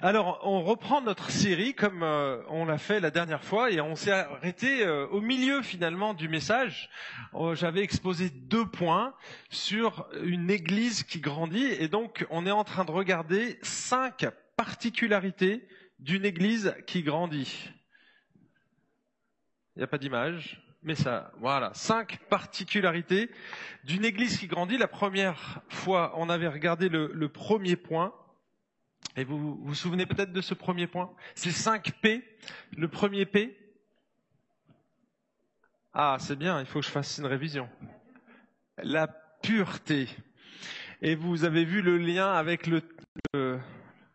Alors, on reprend notre série comme euh, on l'a fait la dernière fois et on s'est arrêté euh, au milieu finalement du message. Euh, J'avais exposé deux points sur une église qui grandit et donc on est en train de regarder cinq particularités d'une église qui grandit. Il n'y a pas d'image, mais ça, voilà, cinq particularités d'une église qui grandit. La première fois, on avait regardé le, le premier point. Et vous vous, souvenez peut-être de ce premier point? C'est 5 P. Le premier P. Ah, c'est bien, il faut que je fasse une révision. La pureté. Et vous avez vu le lien avec le,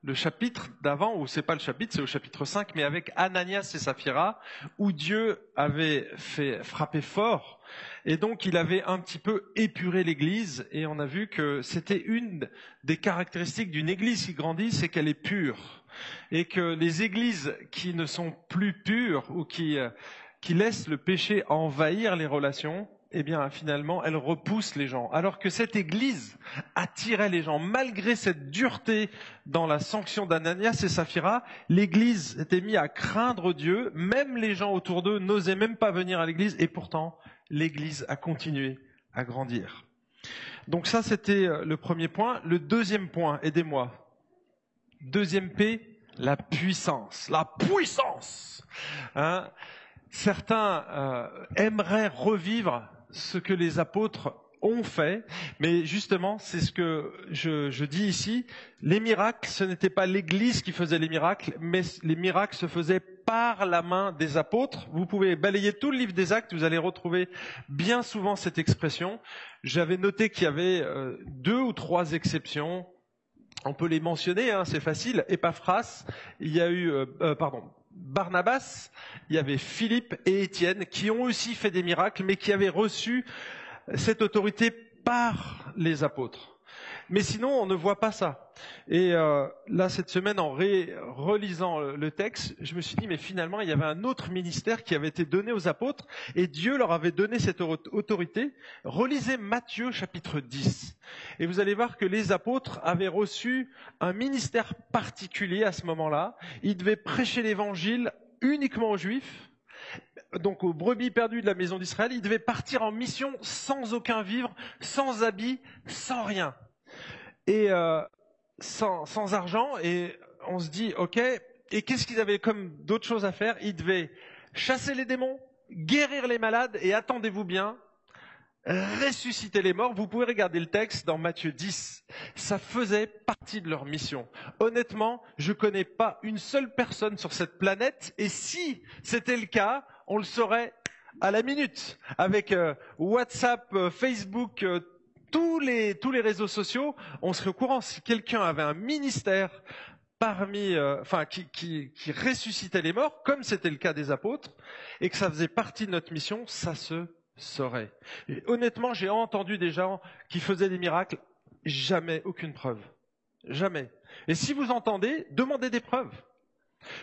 le chapitre d'avant, ou c'est pas le chapitre, c'est au chapitre 5, mais avec Ananias et Saphira, où Dieu avait fait frapper fort et donc, il avait un petit peu épuré l'Église, et on a vu que c'était une des caractéristiques d'une Église qui grandit, c'est qu'elle est pure. Et que les Églises qui ne sont plus pures ou qui, euh, qui laissent le péché envahir les relations, eh bien, finalement, elles repoussent les gens. Alors que cette Église attirait les gens, malgré cette dureté dans la sanction d'Ananias et Saphira, l'Église était mise à craindre Dieu. Même les gens autour d'eux n'osaient même pas venir à l'Église, et pourtant, l'Église a continué à grandir. Donc ça, c'était euh, le premier point. Le deuxième point, aidez-moi. Deuxième P, la puissance. La puissance. Hein Certains euh, aimeraient revivre ce que les apôtres ont fait, mais justement, c'est ce que je, dis ici. Les miracles, ce n'était pas l'Église qui faisait les miracles, mais les miracles se faisaient par la main des apôtres. Vous pouvez balayer tout le livre des actes, vous allez retrouver bien souvent cette expression. J'avais noté qu'il y avait euh, deux ou trois exceptions. On peut les mentionner, hein, c'est facile. Epaphras, il y a eu, euh, euh, pardon, Barnabas, il y avait Philippe et Étienne qui ont aussi fait des miracles, mais qui avaient reçu cette autorité par les apôtres. Mais sinon, on ne voit pas ça. Et euh, là, cette semaine, en relisant le texte, je me suis dit, mais finalement, il y avait un autre ministère qui avait été donné aux apôtres, et Dieu leur avait donné cette autorité. Relisez Matthieu chapitre 10. Et vous allez voir que les apôtres avaient reçu un ministère particulier à ce moment-là. Ils devaient prêcher l'évangile uniquement aux juifs, donc aux brebis perdues de la maison d'Israël, ils devaient partir en mission sans aucun vivre, sans habit, sans rien. Et euh, sans, sans argent, et on se dit, ok, et qu'est-ce qu'ils avaient comme d'autres choses à faire? Ils devaient chasser les démons, guérir les malades, et attendez-vous bien, ressusciter les morts. Vous pouvez regarder le texte dans Matthieu 10. Ça faisait partie de leur mission. Honnêtement, je connais pas une seule personne sur cette planète, et si c'était le cas, on le saurait à la minute. Avec euh, WhatsApp, euh, Facebook, euh, tous les, tous les réseaux sociaux, on serait au courant. Si quelqu'un avait un ministère parmi, euh, enfin, qui, qui, qui, ressuscitait les morts, comme c'était le cas des apôtres, et que ça faisait partie de notre mission, ça se saurait. Et honnêtement, j'ai entendu des gens qui faisaient des miracles, jamais aucune preuve. Jamais. Et si vous entendez, demandez des preuves.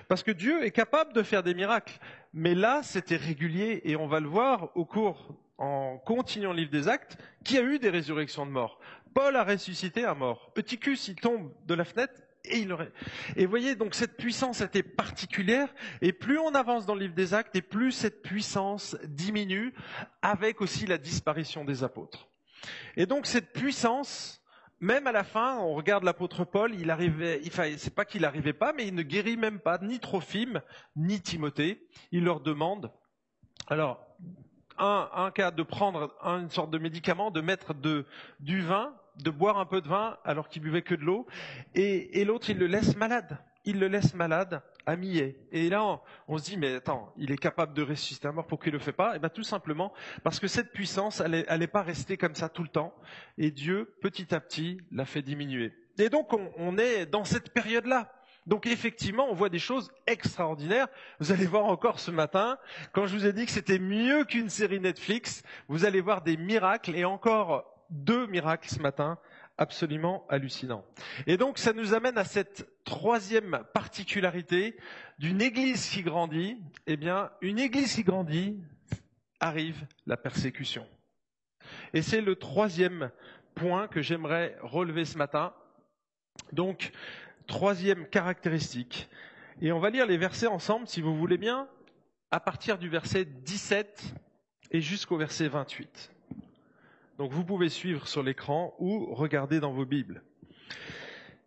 Parce que Dieu est capable de faire des miracles. Mais là, c'était régulier et on va le voir au cours, en continuant le livre des actes, qu'il y a eu des résurrections de morts. Paul a ressuscité un mort. Eutychus, il tombe de la fenêtre et il aurait. Et voyez, donc cette puissance était particulière et plus on avance dans le livre des actes et plus cette puissance diminue avec aussi la disparition des apôtres. Et donc cette puissance, même à la fin, on regarde l'apôtre Paul, il arrivait, enfin, c'est pas qu'il n'arrivait pas, mais il ne guérit même pas ni Trophime, ni Timothée. Il leur demande, alors, un, cas de prendre une sorte de médicament, de mettre du vin, de boire un peu de vin alors qu'il buvait que de l'eau, et l'autre, il le laisse malade. Il le laisse malade à Millet. Et là, on, se dit, mais attends, il est capable de ressusciter un mort, pourquoi il le fait pas? Et eh bien tout simplement parce que cette puissance, elle n'est pas restée comme ça tout le temps. Et Dieu, petit à petit, l'a fait diminuer. Et donc, on, on est dans cette période-là. Donc effectivement, on voit des choses extraordinaires. Vous allez voir encore ce matin, quand je vous ai dit que c'était mieux qu'une série Netflix, vous allez voir des miracles et encore deux miracles ce matin absolument hallucinant. Et donc ça nous amène à cette troisième particularité d'une église qui grandit. Eh bien, une église qui grandit, arrive la persécution. Et c'est le troisième point que j'aimerais relever ce matin. Donc, Troisième caractéristique. Et on va lire les versets ensemble, si vous voulez bien, à partir du verset 17 et jusqu'au verset 28. Donc vous pouvez suivre sur l'écran ou regarder dans vos Bibles.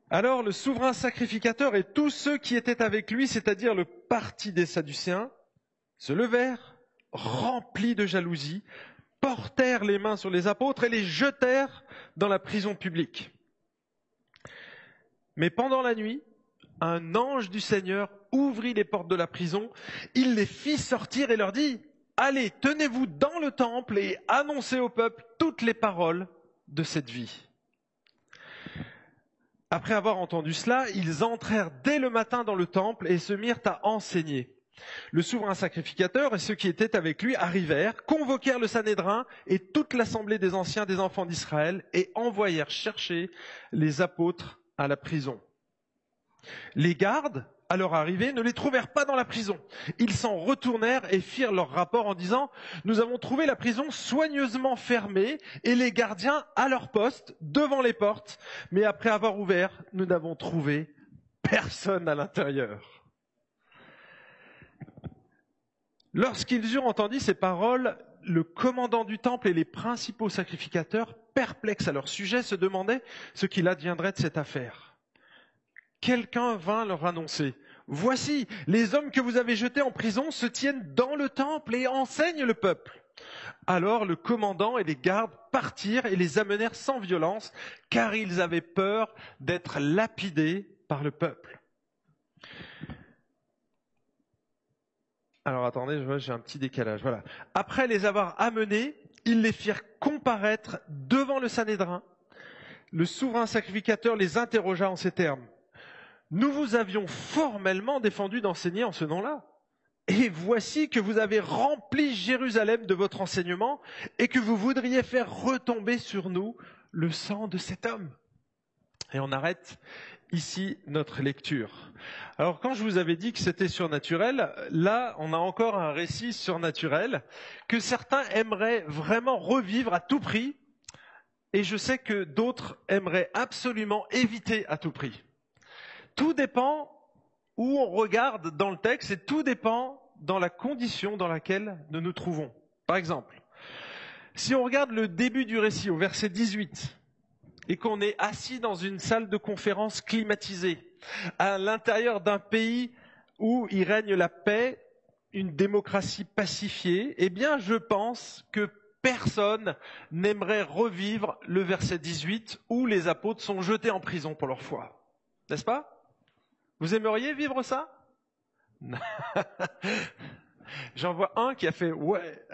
Alors le souverain sacrificateur et tous ceux qui étaient avec lui, c'est-à-dire le parti des Sadducéens, se levèrent, remplis de jalousie, portèrent les mains sur les apôtres et les jetèrent dans la prison publique. Mais pendant la nuit, un ange du Seigneur ouvrit les portes de la prison, il les fit sortir et leur dit, Allez, tenez-vous dans le temple et annoncez au peuple toutes les paroles de cette vie. Après avoir entendu cela, ils entrèrent dès le matin dans le temple et se mirent à enseigner. Le souverain sacrificateur et ceux qui étaient avec lui arrivèrent, convoquèrent le Sanhédrin et toute l'assemblée des anciens des enfants d'Israël et envoyèrent chercher les apôtres à la prison. Les gardes, à leur arrivée, ne les trouvèrent pas dans la prison. Ils s'en retournèrent et firent leur rapport en disant, nous avons trouvé la prison soigneusement fermée et les gardiens à leur poste devant les portes, mais après avoir ouvert, nous n'avons trouvé personne à l'intérieur. Lorsqu'ils eurent entendu ces paroles, le commandant du temple et les principaux sacrificateurs, perplexes à leur sujet, se demandaient ce qu'il adviendrait de cette affaire. Quelqu'un vint leur annoncer, Voici, les hommes que vous avez jetés en prison se tiennent dans le temple et enseignent le peuple. Alors le commandant et les gardes partirent et les amenèrent sans violence, car ils avaient peur d'être lapidés par le peuple. Alors attendez, j'ai un petit décalage. Voilà. Après les avoir amenés, ils les firent comparaître devant le Sanhédrin. Le souverain sacrificateur les interrogea en ces termes. Nous vous avions formellement défendu d'enseigner en ce nom-là. Et voici que vous avez rempli Jérusalem de votre enseignement et que vous voudriez faire retomber sur nous le sang de cet homme. Et on arrête ici notre lecture. Alors quand je vous avais dit que c'était surnaturel, là on a encore un récit surnaturel que certains aimeraient vraiment revivre à tout prix et je sais que d'autres aimeraient absolument éviter à tout prix. Tout dépend où on regarde dans le texte et tout dépend dans la condition dans laquelle nous nous trouvons. Par exemple, si on regarde le début du récit au verset 18 et qu'on est assis dans une salle de conférence climatisée à l'intérieur d'un pays où il règne la paix, une démocratie pacifiée, eh bien je pense que personne n'aimerait revivre le verset 18 où les apôtres sont jetés en prison pour leur foi. N'est-ce pas? Vous aimeriez vivre ça? J'en vois un qui a fait ouais.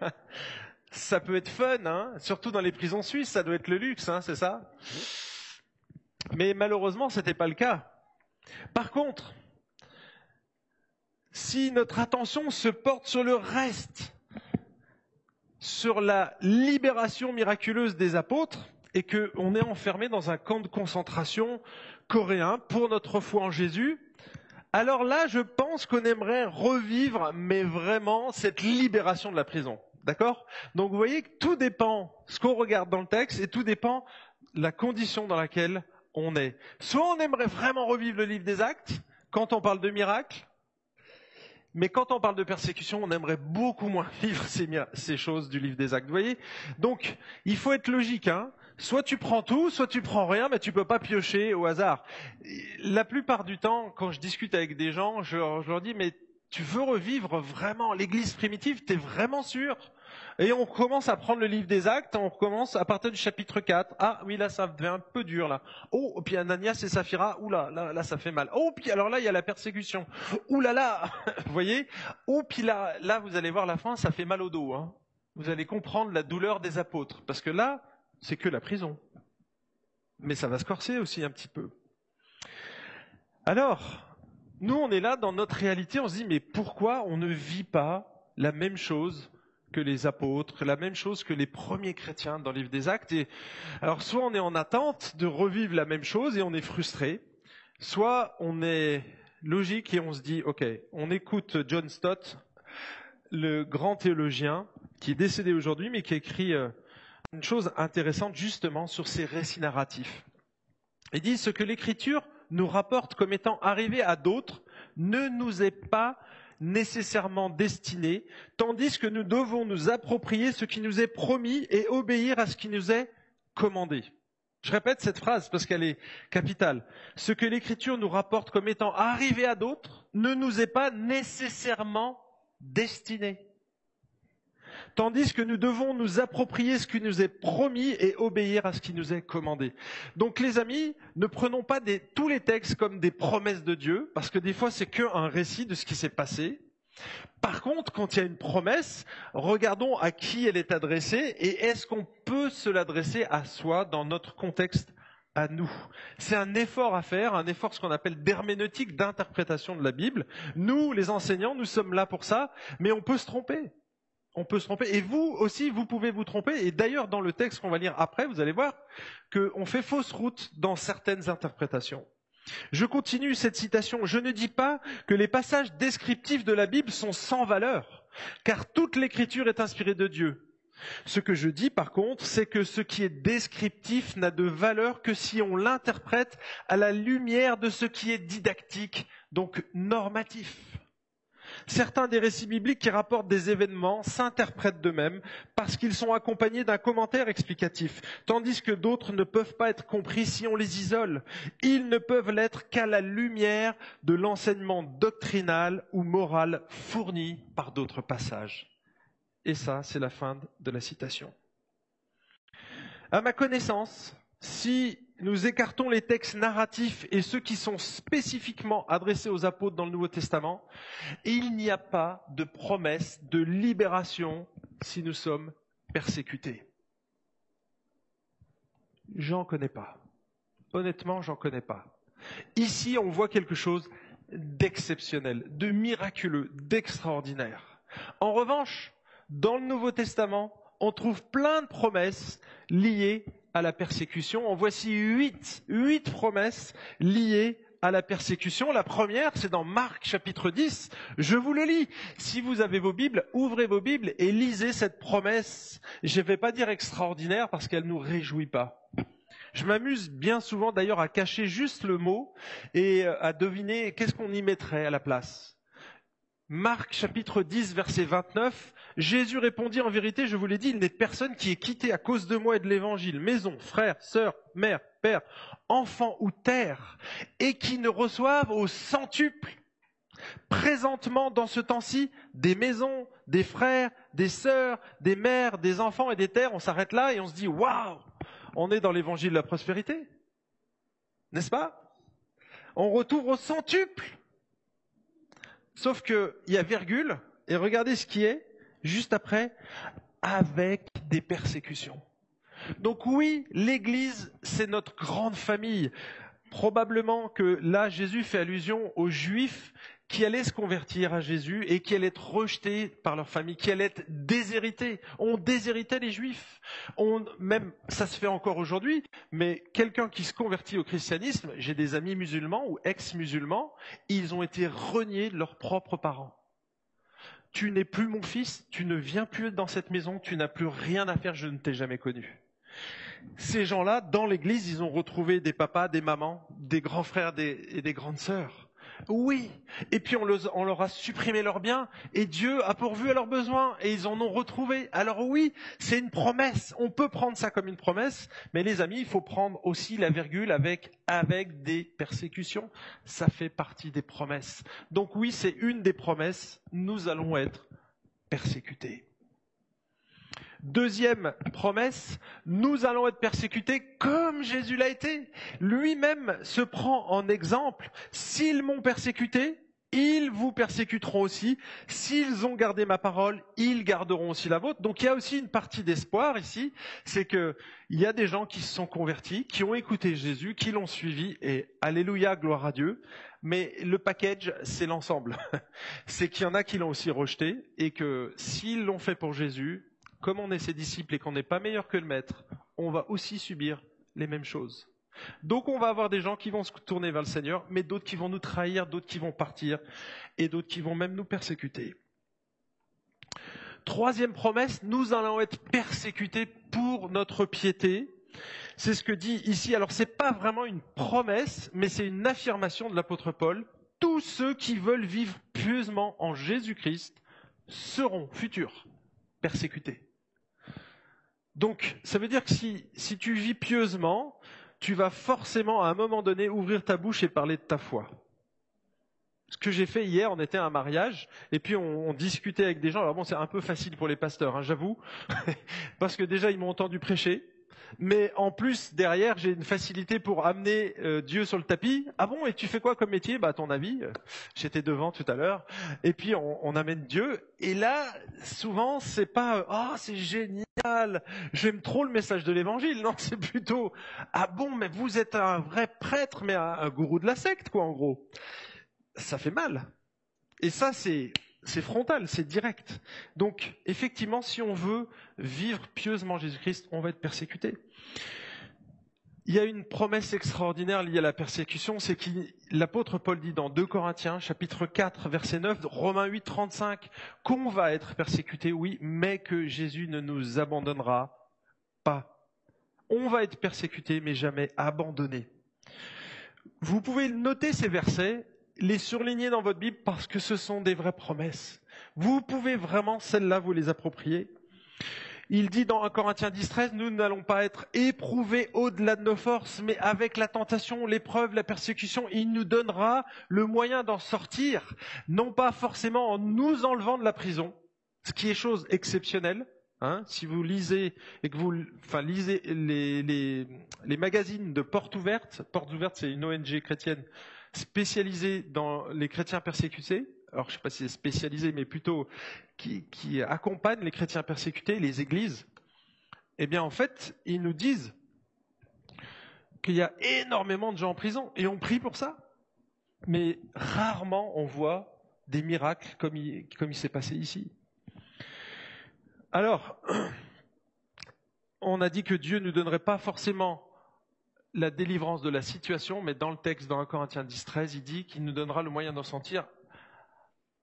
ça peut être fun, hein surtout dans les prisons suisses, ça doit être le luxe, hein, c'est ça? Mais malheureusement, ce n'était pas le cas. Par contre, si notre attention se porte sur le reste, sur la libération miraculeuse des apôtres, et qu'on est enfermé dans un camp de concentration coréen pour notre foi en Jésus, alors là, je pense qu'on aimerait revivre, mais vraiment, cette libération de la prison. D'accord? Donc vous voyez que tout dépend ce qu'on regarde dans le texte et tout dépend la condition dans laquelle on est. Soit on aimerait vraiment revivre le livre des actes quand on parle de miracles, mais quand on parle de persécution, on aimerait beaucoup moins vivre ces, choses du livre des actes. Vous voyez? Donc, il faut être logique. Hein soit tu prends tout, soit tu prends rien, mais tu peux pas piocher au hasard. La plupart du temps, quand je discute avec des gens, je, leur dis, mais tu veux revivre vraiment l'église primitive, t'es vraiment sûr? Et on commence à prendre le livre des actes, on recommence à partir du chapitre 4. Ah oui, là, ça devient un peu dur, là. Oh, puis Ananias et Saphira, oula, là, là, ça fait mal. Oh, puis alors là, il y a la persécution. Ouh là là, vous voyez? Oh, puis là, là, vous allez voir la fin, ça fait mal au dos. Hein. Vous allez comprendre la douleur des apôtres. Parce que là, c'est que la prison. Mais ça va se corser aussi un petit peu. Alors, nous, on est là dans notre réalité, on se dit, mais pourquoi on ne vit pas la même chose que les apôtres, la même chose que les premiers chrétiens dans le livre des actes? Et, Alors, soit on est en attente de revivre la même chose et on est frustré, soit on est logique et on se dit, ok, on écoute John Stott, le grand théologien, qui est décédé aujourd'hui, mais qui écrit euh, une chose intéressante justement sur ces récits narratifs. Il dit ce que l'Écriture nous rapporte comme étant arrivé à d'autres ne nous est pas nécessairement destiné, tandis que nous devons nous approprier ce qui nous est promis et obéir à ce qui nous est commandé. Je répète cette phrase parce qu'elle est capitale. Ce que l'Écriture nous rapporte comme étant arrivé à d'autres ne nous est pas nécessairement destiné. Tandis que nous devons nous approprier ce qui nous est promis et obéir à ce qui nous est commandé. Donc les amis, ne prenons pas tous les textes comme des promesses de Dieu, parce que des fois c'est qu'un récit de ce qui s'est passé. Par contre, quand il y a une promesse, regardons à qui elle est adressée et est-ce qu'on peut se l'adresser à soi dans notre contexte à nous. C'est un effort à faire, un effort ce qu'on appelle d'herméneutique, d'interprétation de la Bible. Nous, les enseignants, nous sommes là pour ça, mais on peut se tromper. On peut se tromper. Et vous aussi, vous pouvez vous tromper. Et d'ailleurs, dans le texte qu'on va lire après, vous allez voir qu'on fait fausse route dans certaines interprétations. Je continue cette citation. Je ne dis pas que les passages descriptifs de la Bible sont sans valeur, car toute l'écriture est inspirée de Dieu. Ce que je dis par contre, c'est que ce qui est descriptif n'a de valeur que si on l'interprète à la lumière de ce qui est didactique, donc normatif. Certains des récits bibliques qui rapportent des événements s'interprètent d'eux-mêmes parce qu'ils sont accompagnés d'un commentaire explicatif, tandis que d'autres ne peuvent pas être compris si on les isole. Ils ne peuvent l'être qu'à la lumière de l'enseignement doctrinal ou moral fourni par d'autres passages. Et ça, c'est la fin de la citation. À ma connaissance, si nous écartons les textes narratifs et ceux qui sont spécifiquement adressés aux apôtres dans le Nouveau Testament, il n'y a pas de promesse de libération si nous sommes persécutés. J'en connais pas. Honnêtement, j'en connais pas. Ici, on voit quelque chose d'exceptionnel, de miraculeux, d'extraordinaire. En revanche, dans le Nouveau Testament, on trouve plein de promesses liées à la persécution. En voici huit, huit promesses liées à la persécution. La première, c'est dans Marc chapitre 10. Je vous le lis. Si vous avez vos Bibles, ouvrez vos Bibles et lisez cette promesse. Je ne vais pas dire extraordinaire parce qu'elle ne nous réjouit pas. Je m'amuse bien souvent d'ailleurs à cacher juste le mot et à deviner qu'est-ce qu'on y mettrait à la place. Marc chapitre 10 verset 29, Jésus répondit en vérité, je vous l'ai dit, il n'est personne qui est quitté à cause de moi et de l'évangile, maison, frère, sœur, mère, père, enfant ou terre, et qui ne reçoive au centuple, présentement dans ce temps-ci, des maisons, des frères, des sœurs, des mères, des enfants et des terres. On s'arrête là et on se dit, waouh, on est dans l'évangile de la prospérité. N'est-ce pas? On retrouve au centuple. Sauf qu'il y a virgule, et regardez ce qui est juste après, avec des persécutions. Donc oui, l'Église, c'est notre grande famille. Probablement que là, Jésus fait allusion aux Juifs qui allaient se convertir à Jésus et qui allaient être rejetés par leur famille, qui allaient être déshérités. On déshéritait les Juifs. On, même, ça se fait encore aujourd'hui, mais quelqu'un qui se convertit au christianisme, j'ai des amis musulmans ou ex-musulmans, ils ont été reniés de leurs propres parents. Tu n'es plus mon fils, tu ne viens plus dans cette maison, tu n'as plus rien à faire, je ne t'ai jamais connu. Ces gens-là, dans l'église, ils ont retrouvé des papas, des mamans, des grands frères et des grandes sœurs. Oui. Et puis on, leur a supprimé leurs biens et Dieu a pourvu à leurs besoins et ils en ont retrouvé. Alors oui, c'est une promesse. On peut prendre ça comme une promesse, mais les amis, il faut prendre aussi la virgule avec avec des persécutions. Ça fait partie des promesses. Donc oui, c'est une des promesses. Nous allons être persécutés. Deuxième promesse, nous allons être persécutés comme Jésus l'a été. Lui-même se prend en exemple. S'ils m'ont persécuté, ils vous persécuteront aussi. S'ils ont gardé ma parole, ils garderont aussi la vôtre. Donc il y a aussi une partie d'espoir ici, c'est que il y a des gens qui se sont convertis, qui ont écouté Jésus, qui l'ont suivi, et alléluia, gloire à Dieu. Mais le package, c'est l'ensemble. c'est qu'il y en a qui l'ont aussi rejeté, et que s'ils l'ont fait pour Jésus, comme on est ses disciples et qu'on n'est pas meilleur que le maître, on va aussi subir les mêmes choses. Donc on va avoir des gens qui vont se tourner vers le Seigneur, mais d'autres qui vont nous trahir, d'autres qui vont partir, et d'autres qui vont même nous persécuter. Troisième promesse, nous allons être persécutés pour notre piété. C'est ce que dit ici. Alors c'est pas vraiment une promesse, mais c'est une affirmation de l'apôtre Paul. Tous ceux qui veulent vivre pieusement en Jésus-Christ seront futurs persécutés. Donc, ça veut dire que si, si tu vis pieusement, tu vas forcément à un moment donné ouvrir ta bouche et parler de ta foi. Ce que j'ai fait hier, on était à un mariage, et puis on, discutait avec des gens. Alors bon, c'est un peu facile pour les pasteurs, hein, j'avoue, parce que déjà ils m'ont entendu prêcher, mais en plus derrière j'ai une facilité pour amener euh, Dieu sur le tapis. Ah bon, et tu fais quoi comme métier? Bah ton avis, euh, j'étais devant tout à l'heure, et puis on, amène Dieu. Et là, souvent c'est pas ah oh, c'est génial, j'aime trop le message de l'Évangile. Non, c'est plutôt ah bon, mais vous êtes un vrai prêtre, mais un, un gourou de la secte quoi en gros ça fait mal. Et ça, c'est, c'est frontal, c'est direct. Donc, effectivement, si on veut vivre pieusement Jésus-Christ, on va être persécuté. Il y a une promesse extraordinaire liée à la persécution, c'est que l'apôtre Paul dit dans 2 Corinthiens, chapitre 4, verset 9, Romains 8, 35, qu'on va être persécuté, oui, mais que Jésus ne nous abandonnera pas. On va être persécuté, mais jamais abandonné. Vous pouvez noter ces versets les surligner dans votre Bible parce que ce sont des vraies promesses. Vous pouvez vraiment, celles-là, vous les approprier. Il dit dans 1 Corinthiens 10, 13, nous n'allons pas être éprouvés au-delà de nos forces, mais avec la tentation, l'épreuve, la persécution, il nous donnera le moyen d'en sortir, non pas forcément en nous enlevant de la prison, ce qui est chose exceptionnelle. Hein, si vous lisez et que vous, enfin, lisez les, les, les magazines de Porte Ouverte, Porte Ouverte, c'est une ONG chrétienne spécialisé dans les chrétiens persécutés, alors je ne sais pas si c'est spécialisé, mais plutôt qui, accompagne les chrétiens persécutés, les églises, eh bien en fait, ils nous disent qu'il y a énormément de gens en prison et on prie pour ça. Mais rarement on voit des miracles comme il, comme il s'est passé ici. Alors, on a dit que Dieu ne donnerait pas forcément la délivrance de la situation, mais dans le texte, dans 1 Corinthiens 10, 13, il dit qu'il nous donnera le moyen d'en sentir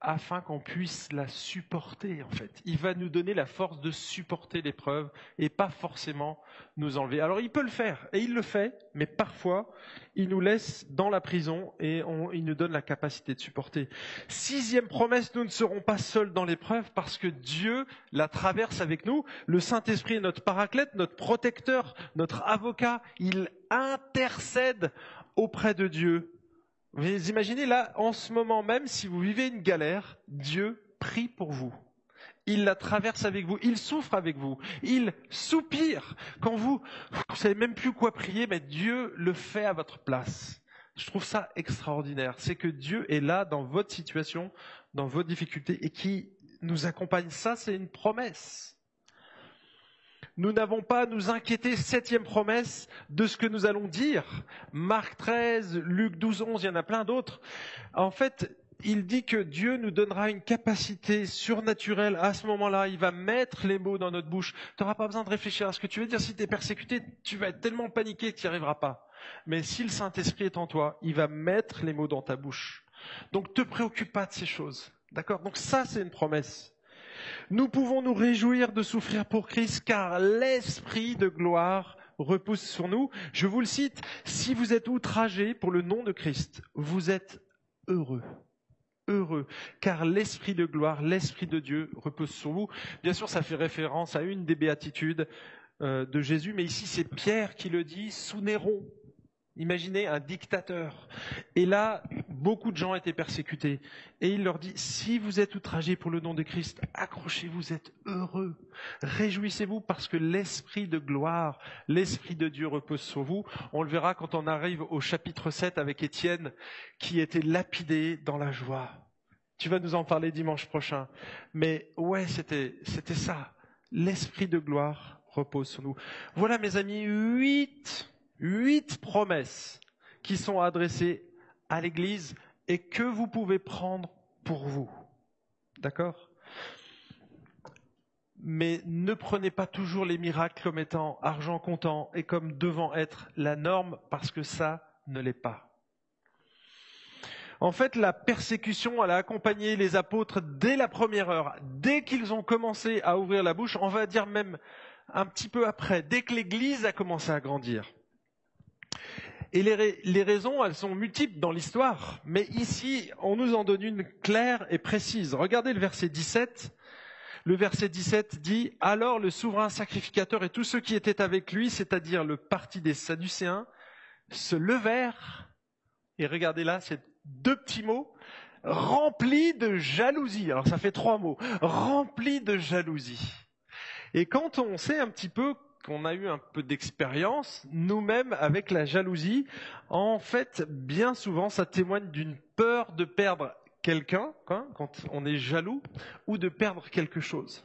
afin qu'on puisse la supporter, en fait. Il va nous donner la force de supporter l'épreuve et pas forcément nous enlever. Alors il peut le faire, et il le fait, mais parfois, il nous laisse dans la prison et il nous donne la capacité de supporter. Sixième promesse, nous ne serons pas seuls dans l'épreuve parce que Dieu la traverse avec nous. Le Saint-Esprit est notre paraclète, notre protecteur, notre avocat. Il intercède auprès de Dieu vous imaginez là, en ce moment même, si vous vivez une galère, Dieu prie pour vous. Il la traverse avec vous, il souffre avec vous, il soupire. Quand vous, vous savez même plus quoi prier, mais Dieu le fait à votre place. Je trouve ça extraordinaire. C'est que Dieu est là dans votre situation, dans vos difficultés et qui nous accompagne. Ça, c'est une promesse. Nous n'avons pas à nous inquiéter, septième promesse, de ce que nous allons dire. Marc 13, Luc 12, 11, il y en a plein d'autres. En fait, il dit que Dieu nous donnera une capacité surnaturelle à ce moment-là. Il va mettre les mots dans notre bouche. Tu n'auras pas besoin de réfléchir à ce que tu veux dire. Si tu es persécuté, tu vas être tellement paniqué que tu n'y arriveras pas. Mais si le Saint-Esprit est en toi, il va mettre les mots dans ta bouche. Donc te préoccupe pas de ces choses. D'accord? Donc ça, c'est une promesse. Nous pouvons nous réjouir de souffrir pour Christ car l'Esprit de gloire repousse sur nous. Je vous le cite, si vous êtes outragés pour le nom de Christ, vous êtes heureux. Heureux, car l'Esprit de gloire, l'Esprit de Dieu repose sur vous. Bien sûr, ça fait référence à une des béatitudes euh, de Jésus, mais ici c'est Pierre qui le dit sous Néron. Imaginez un dictateur. Et là, beaucoup de gens étaient persécutés. Et il leur dit, si vous êtes outragés pour le nom de Christ, accrochez-vous, êtes heureux. Réjouissez-vous parce que l'Esprit de gloire, l'Esprit de Dieu repose sur vous. On le verra quand on arrive au chapitre 7 avec Étienne, qui était lapidé dans la joie. Tu vas nous en parler dimanche prochain. Mais ouais, c'était, c'était ça. L'Esprit de gloire repose sur nous. Voilà, mes amis, huit huit promesses qui sont adressées à l'Église et que vous pouvez prendre pour vous. D'accord? Mais ne prenez pas toujours les miracles comme étant argent comptant et comme devant être la norme parce que ça ne l'est pas. En fait, la persécution, elle a accompagné les apôtres dès la première heure, dès qu'ils ont commencé à ouvrir la bouche, on va dire même un petit peu après, dès que l'Église a commencé à grandir. Et les, les, raisons, elles sont multiples dans l'histoire, mais ici, on nous en donne une claire et précise. Regardez le verset 17. Le verset 17 dit, Alors le souverain sacrificateur et tous ceux qui étaient avec lui, c'est-à-dire le parti des Sadducéens, se levèrent, et regardez là, c'est deux petits mots, remplis de jalousie. Alors ça fait trois mots, remplis de jalousie. Et quand on sait un petit peu qu'on a eu un peu d'expérience nous-mêmes avec la jalousie. En fait, bien souvent, ça témoigne d'une peur de perdre quelqu'un, hein, quand on est jaloux, ou de perdre quelque chose.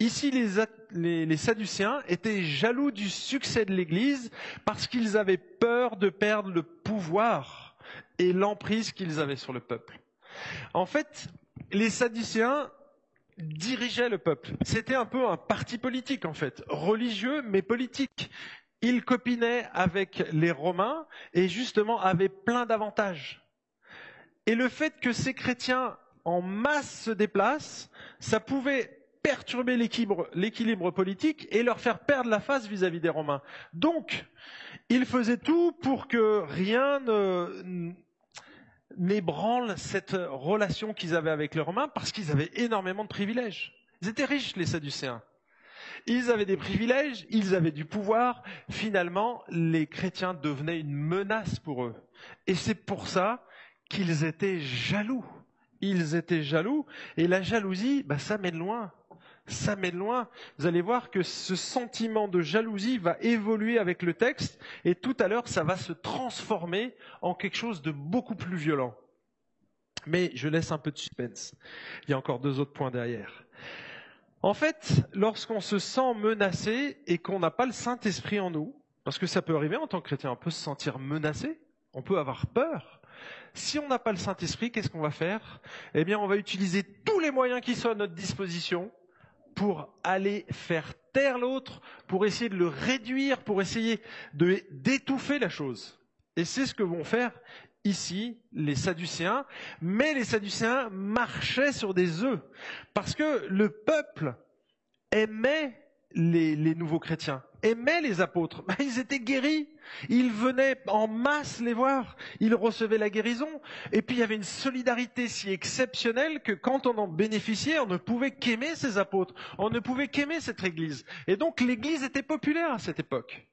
Ici, les, les, Sadducéens étaient jaloux du succès de l'Église parce qu'ils avaient peur de perdre le pouvoir et l'emprise qu'ils avaient sur le peuple. En fait, les Sadducéens dirigeait le peuple. C'était un peu un parti politique en fait, religieux mais politique. Il copinait avec les Romains et justement avait plein d'avantages. Et le fait que ces chrétiens en masse se déplacent, ça pouvait perturber l'équilibre politique et leur faire perdre la face vis-à-vis des Romains. Donc, ils faisaient tout pour que rien ne, n'ébranle cette relation qu'ils avaient avec les Romains parce qu'ils avaient énormément de privilèges. Ils étaient riches, les Sadducéens. Ils avaient des privilèges, ils avaient du pouvoir. Finalement, les chrétiens devenaient une menace pour eux. Et c'est pour ça qu'ils étaient jaloux. Ils étaient jaloux. Et la jalousie, bah, ça mène loin ça mène loin. Vous allez voir que ce sentiment de jalousie va évoluer avec le texte et tout à l'heure, ça va se transformer en quelque chose de beaucoup plus violent. Mais je laisse un peu de suspense. Il y a encore deux autres points derrière. En fait, lorsqu'on se sent menacé et qu'on n'a pas le Saint-Esprit en nous, parce que ça peut arriver en tant que chrétien, on peut se sentir menacé, on peut avoir peur. Si on n'a pas le Saint-Esprit, qu'est-ce qu'on va faire? Eh bien, on va utiliser tous les moyens qui sont à notre disposition pour aller faire taire l'autre, pour essayer de le réduire, pour essayer d'étouffer la chose. Et c'est ce que vont faire ici les Sadducéens, mais les Sadducéens marchaient sur des œufs, parce que le peuple aimait les nouveaux chrétiens aimaient les apôtres. Ben, ils étaient guéris. Ils venaient en masse les voir. Ils recevaient la guérison. Et puis il y avait une solidarité si exceptionnelle que quand on en bénéficiait, on ne pouvait qu'aimer ces apôtres. On ne pouvait qu'aimer cette église. Et donc l'église était populaire à cette époque.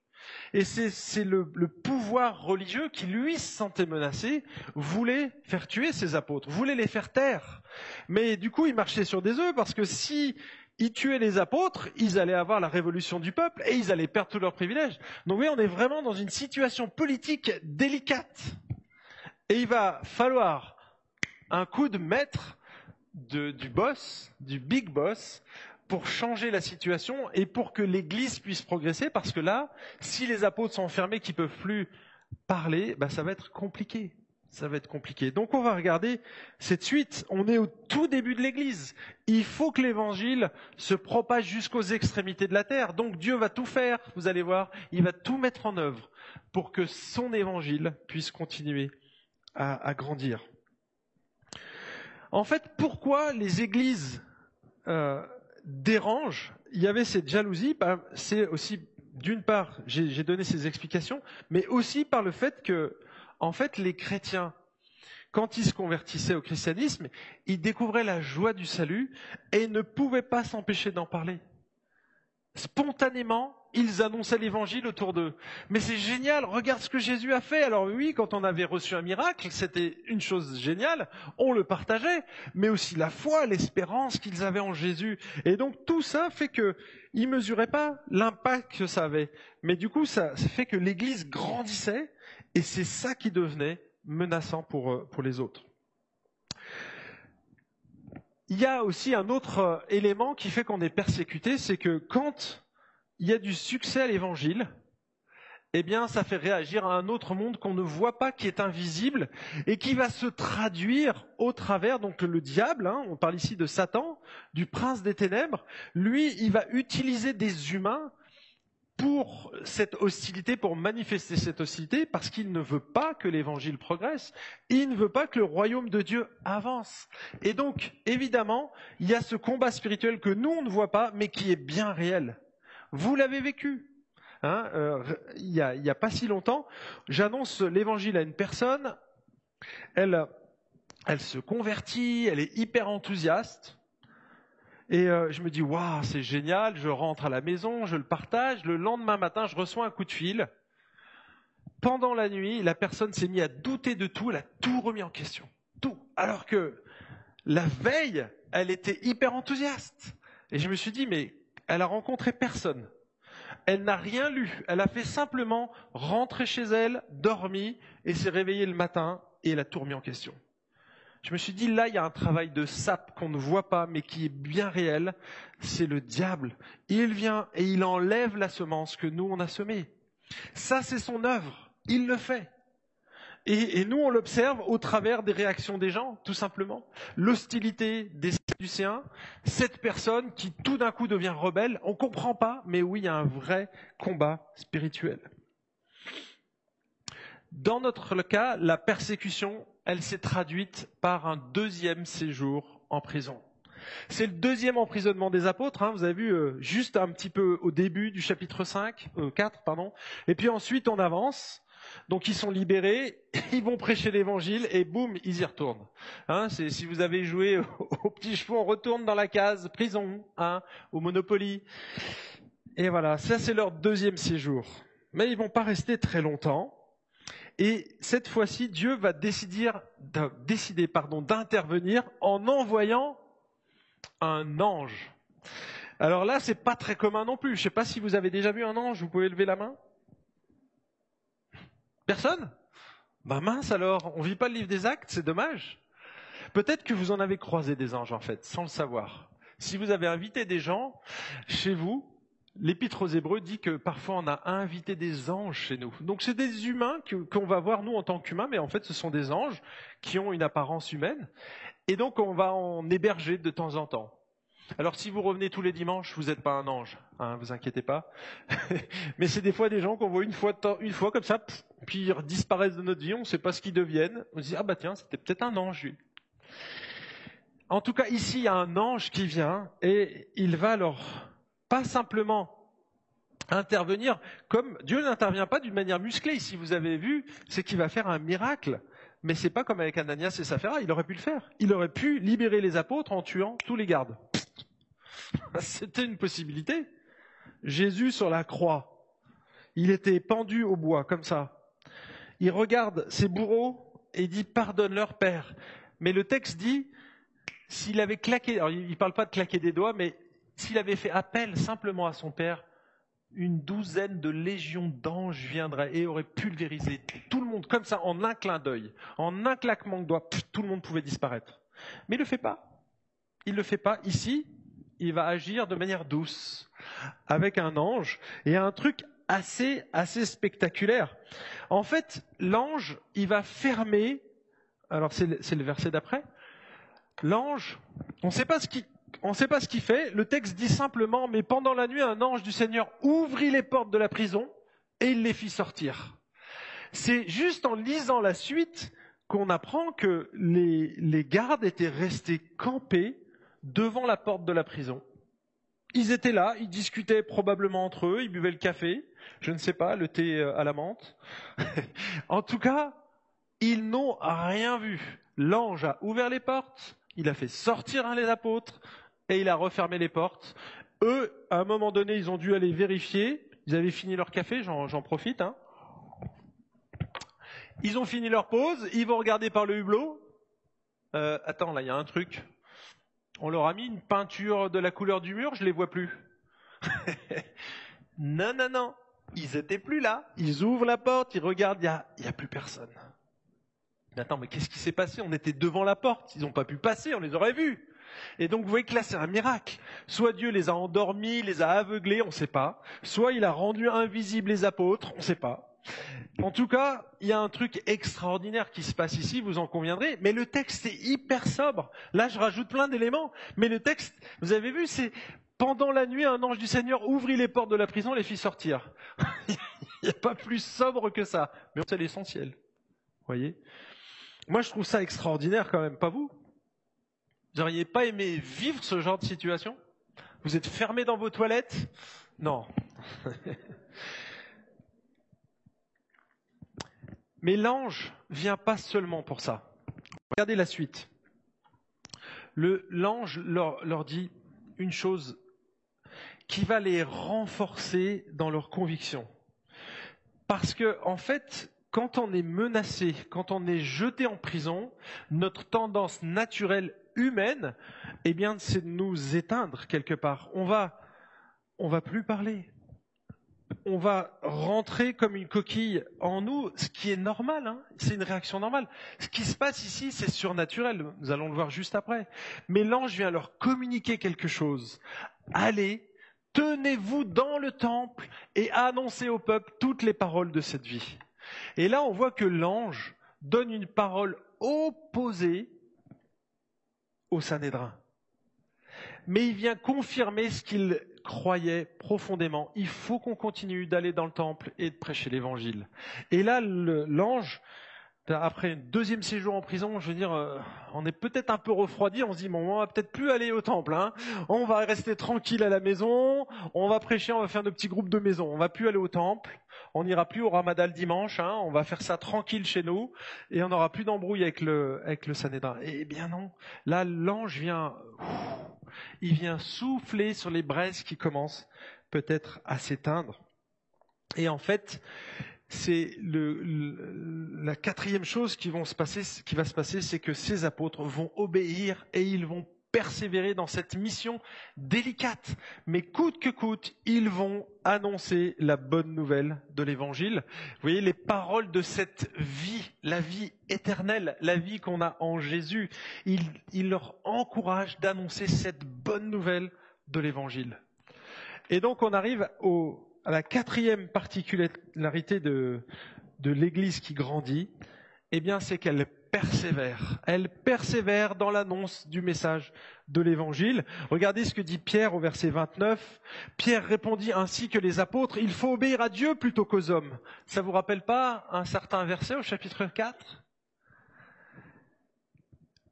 Et c'est le, le, pouvoir religieux qui, lui, se sentait menacé, voulait faire tuer ses apôtres, voulait les faire taire. Mais du coup, il marchait sur des œufs parce que si ils tuaient les apôtres, ils allaient avoir la révolution du peuple et ils allaient perdre tous leurs privilèges. Donc oui, on est vraiment dans une situation politique délicate. Et il va falloir un coup de maître du boss, du big boss, pour changer la situation et pour que l'Église puisse progresser, parce que là, si les apôtres sont enfermés, qu'ils peuvent plus parler, bah, ça va être compliqué ça va être compliqué. Donc on va regarder cette suite. On est au tout début de l'Église. Il faut que l'Évangile se propage jusqu'aux extrémités de la terre. Donc Dieu va tout faire, vous allez voir, il va tout mettre en œuvre pour que son Évangile puisse continuer à, grandir. En fait, pourquoi les églises euh, dérangent? Il y avait cette jalousie. Ben, c'est aussi, d'une part, j'ai donné ces explications, mais aussi par le fait que en fait, les chrétiens, quand ils se convertissaient au christianisme, ils découvraient la joie du salut et ne pouvaient pas s'empêcher d'en parler. Spontanément, ils annonçaient l'évangile autour d'eux. Mais c'est génial, regarde ce que Jésus a fait. Alors oui, quand on avait reçu un miracle, c'était une chose géniale, on le partageait, mais aussi la foi, l'espérance qu'ils avaient en Jésus. Et donc tout ça fait que ils mesuraient pas l'impact que ça avait. Mais du coup, ça fait que l'Église grandissait et c'est ça qui devenait menaçant pour, euh, pour les autres. Il y a aussi un autre euh, élément qui fait qu'on est persécuté, c'est que quand il y a du succès à l'évangile, eh bien, ça fait réagir un autre monde qu'on ne voit pas, qui est invisible, et qui va se traduire au travers, donc le diable, hein, on parle ici de Satan, du prince des ténèbres, lui, il va utiliser des humains pour cette hostilité, pour manifester cette hostilité, parce qu'il ne veut pas que l'évangile progresse, il ne veut pas que le royaume de Dieu avance. Et donc, évidemment, il y a ce combat spirituel que nous, on ne voit pas, mais qui est bien réel. Vous l'avez vécu. Hein, euh, il n'y a, pas si longtemps, j'annonce l'évangile à une personne, elle se convertit, elle est hyper enthousiaste, et euh, je me dis, waouh, c'est génial, je rentre à la maison, je le partage, le lendemain matin, je reçois un coup de fil. Pendant la nuit, la personne s'est mise à douter de tout, elle a tout remis en question. Tout. Alors que la veille, elle était hyper enthousiaste. Et je me suis dit, mais elle a rencontré personne. Elle n'a rien lu. Elle a fait simplement rentrer chez elle, dormi, et s'est réveillée le matin, et elle a tout remis en question. Je me suis dit, là, il y a un travail de sape qu'on ne voit pas, mais qui est bien réel. C'est le diable. Il vient et il enlève la semence que nous, on a semée. Ça, c'est son œuvre. Il le fait. Et, nous, on l'observe au travers des réactions des gens, tout simplement. L'hostilité des Sadducéens, cette personne qui tout d'un coup devient rebelle, on ne comprend pas, mais oui, il y a un vrai combat spirituel. Dans notre cas, la persécution elle s'est traduite par un deuxième séjour en prison. C'est le deuxième emprisonnement des apôtres, hein, vous avez vu euh, juste un petit peu au début du chapitre 5, 4, euh, pardon. Et puis ensuite on avance. Donc ils sont libérés, ils vont prêcher l'évangile et boum, ils y retournent. Hein, c'est si vous avez joué aux petits chevaux, on retourne dans la case prison, hein, au Monopoly. Et voilà, ça c'est leur deuxième séjour. Mais ils vont pas rester très longtemps. Et cette fois-ci, Dieu va décider, d'intervenir en envoyant un ange. Alors là, c'est pas très commun non plus. Je ne sais pas si vous avez déjà vu un ange. Vous pouvez lever la main. Personne? Bah mince alors, on vit pas le livre des actes, c'est dommage. Peut-être que vous en avez croisé des anges en fait, sans le savoir. Si vous avez invité des gens chez vous, L'Épître aux Hébreux dit que parfois on a invité des anges chez nous. Donc c'est des humains qu'on va voir nous en tant qu'humains, mais en fait ce sont des anges qui ont une apparence humaine. Et donc on va en héberger de temps en temps. Alors si vous revenez tous les dimanches, vous n'êtes pas un ange, hein, vous inquiétez pas. mais c'est des fois des gens qu'on voit une fois, comme ça, puis ils disparaissent de notre vie, on ne sait pas ce qu'ils deviennent. On se dit ah bah tiens c'était peut-être un ange. En tout cas ici il y a un ange qui vient et il va leur pas simplement intervenir comme Dieu n'intervient pas d'une manière musclée. Si vous avez vu, c'est qu'il va faire un miracle. Mais c'est pas comme avec Ananias et Saphira, il aurait pu le faire. Il aurait pu libérer les apôtres en tuant tous les gardes. C'était une possibilité. Jésus sur la croix, il était pendu au bois comme ça. Il regarde ses bourreaux et dit pardonne leur père. Mais le texte dit s'il avait claqué, alors il ne parle pas de claquer des doigts, mais s'il avait fait appel simplement à son père, une douzaine de légions d'anges viendraient et auraient pulvérisé tout le monde comme ça en un clin d'œil, en un claquement de doigts, tout le monde pouvait disparaître. Mais il ne le fait pas. Il ne le fait pas. Ici, il va agir de manière douce, avec un ange, et un truc assez, assez spectaculaire. En fait, l'ange, il va fermer, alors c'est le, verset d'après, l'ange, on ne sait pas ce qui, on ne sait pas ce qu'il fait. Le texte dit simplement, mais pendant la nuit, un ange du Seigneur ouvrit les portes de la prison et il les fit sortir. C'est juste en lisant la suite qu'on apprend que les, les gardes étaient restés campés devant la porte de la prison. Ils étaient là, ils discutaient probablement entre eux, ils buvaient le café, je ne sais pas, le thé euh, à la menthe. en tout cas, ils n'ont rien vu. L'ange a ouvert les portes, il a fait sortir les apôtres, et il a refermé les portes. Eux, à un moment donné, ils ont dû aller vérifier. Ils avaient fini leur café, j'en profite. Hein. Ils ont fini leur pause, ils vont regarder par le hublot. Euh, attends, là, il y a un truc. On leur a mis une peinture de la couleur du mur, je les vois plus. non, non, non. Ils étaient plus là. Ils ouvrent la porte, ils regardent, il n'y a, plus personne. Attends, mais qu'est-ce qui s'est passé? On était devant la porte. Ils n'ont pas pu passer, on les aurait vus. Et donc vous voyez que là c'est un miracle. Soit Dieu les a endormis, les a aveuglés, on ne sait pas. Soit il a rendu invisibles les apôtres, on ne sait pas. En tout cas, il y a un truc extraordinaire qui se passe ici, vous en conviendrez, mais le texte est hyper sobre. Là, je rajoute plein d'éléments, mais le texte, vous avez vu, c'est pendant la nuit, un ange du Seigneur ouvrit les portes de la prison, les fit sortir. il n'y a pas plus sobre que ça, mais c'est l'essentiel. Voyez? Moi, je trouve ça extraordinaire quand même, pas vous? Vous n'auriez pas aimé vivre ce genre de situation? Vous êtes fermé dans vos toilettes, Non. Mais l'ange vient pas seulement pour ça. Regardez la suite. L'ange leur, leur dit une chose qui va les renforcer dans leurs convictions. Parce que, en fait, quand on est menacé, quand on est jeté en prison, notre tendance naturelle humaine, eh bien, c'est de nous éteindre quelque part. On va, on va plus parler. On va rentrer comme une coquille en nous, ce qui est normal, hein. c'est une réaction normale. Ce qui se passe ici, c'est surnaturel, nous allons le voir juste après. Mais l'ange vient leur communiquer quelque chose. Allez, tenez-vous dans le temple et annoncez au peuple toutes les paroles de cette vie. Et là, on voit que l'ange donne une parole opposée au Sanhédrin. Mais il vient confirmer ce qu'il croyait profondément. Il faut qu'on continue d'aller dans le temple et de prêcher l'évangile. Et là, l'ange après un deuxième séjour en prison, je veux dire, euh, on est peut-être un peu refroidi, on se dit, bon, on va peut-être plus aller au temple, hein. on va rester tranquille à la maison, on va prêcher, on va faire nos petits groupes de maison, on va plus aller au temple, on n'ira plus au ramadan le dimanche, hein. on va faire ça tranquille chez nous, et on n'aura plus d'embrouille avec le, avec le. Eh bien non, là l'ange vient, il vient souffler sur les braises qui commencent peut-être à s'éteindre. Et en fait, c'est la quatrième chose qui, vont se passer, qui va se passer, c'est que ces apôtres vont obéir et ils vont persévérer dans cette mission délicate. Mais coûte que coûte, ils vont annoncer la bonne nouvelle de l'évangile. Vous voyez, les paroles de cette vie, la vie éternelle, la vie qu'on a en Jésus, il leur encourage d'annoncer cette bonne nouvelle de l'évangile. Et donc on arrive au, à la quatrième particularité de, l'Église qui grandit, eh bien, c'est qu'elle persévère. Elle persévère dans l'annonce du message de l'Évangile. Regardez ce que dit Pierre au verset 29. Pierre répondit ainsi que les apôtres, il faut obéir à Dieu plutôt qu'aux hommes. Ça vous rappelle pas un certain verset au chapitre 4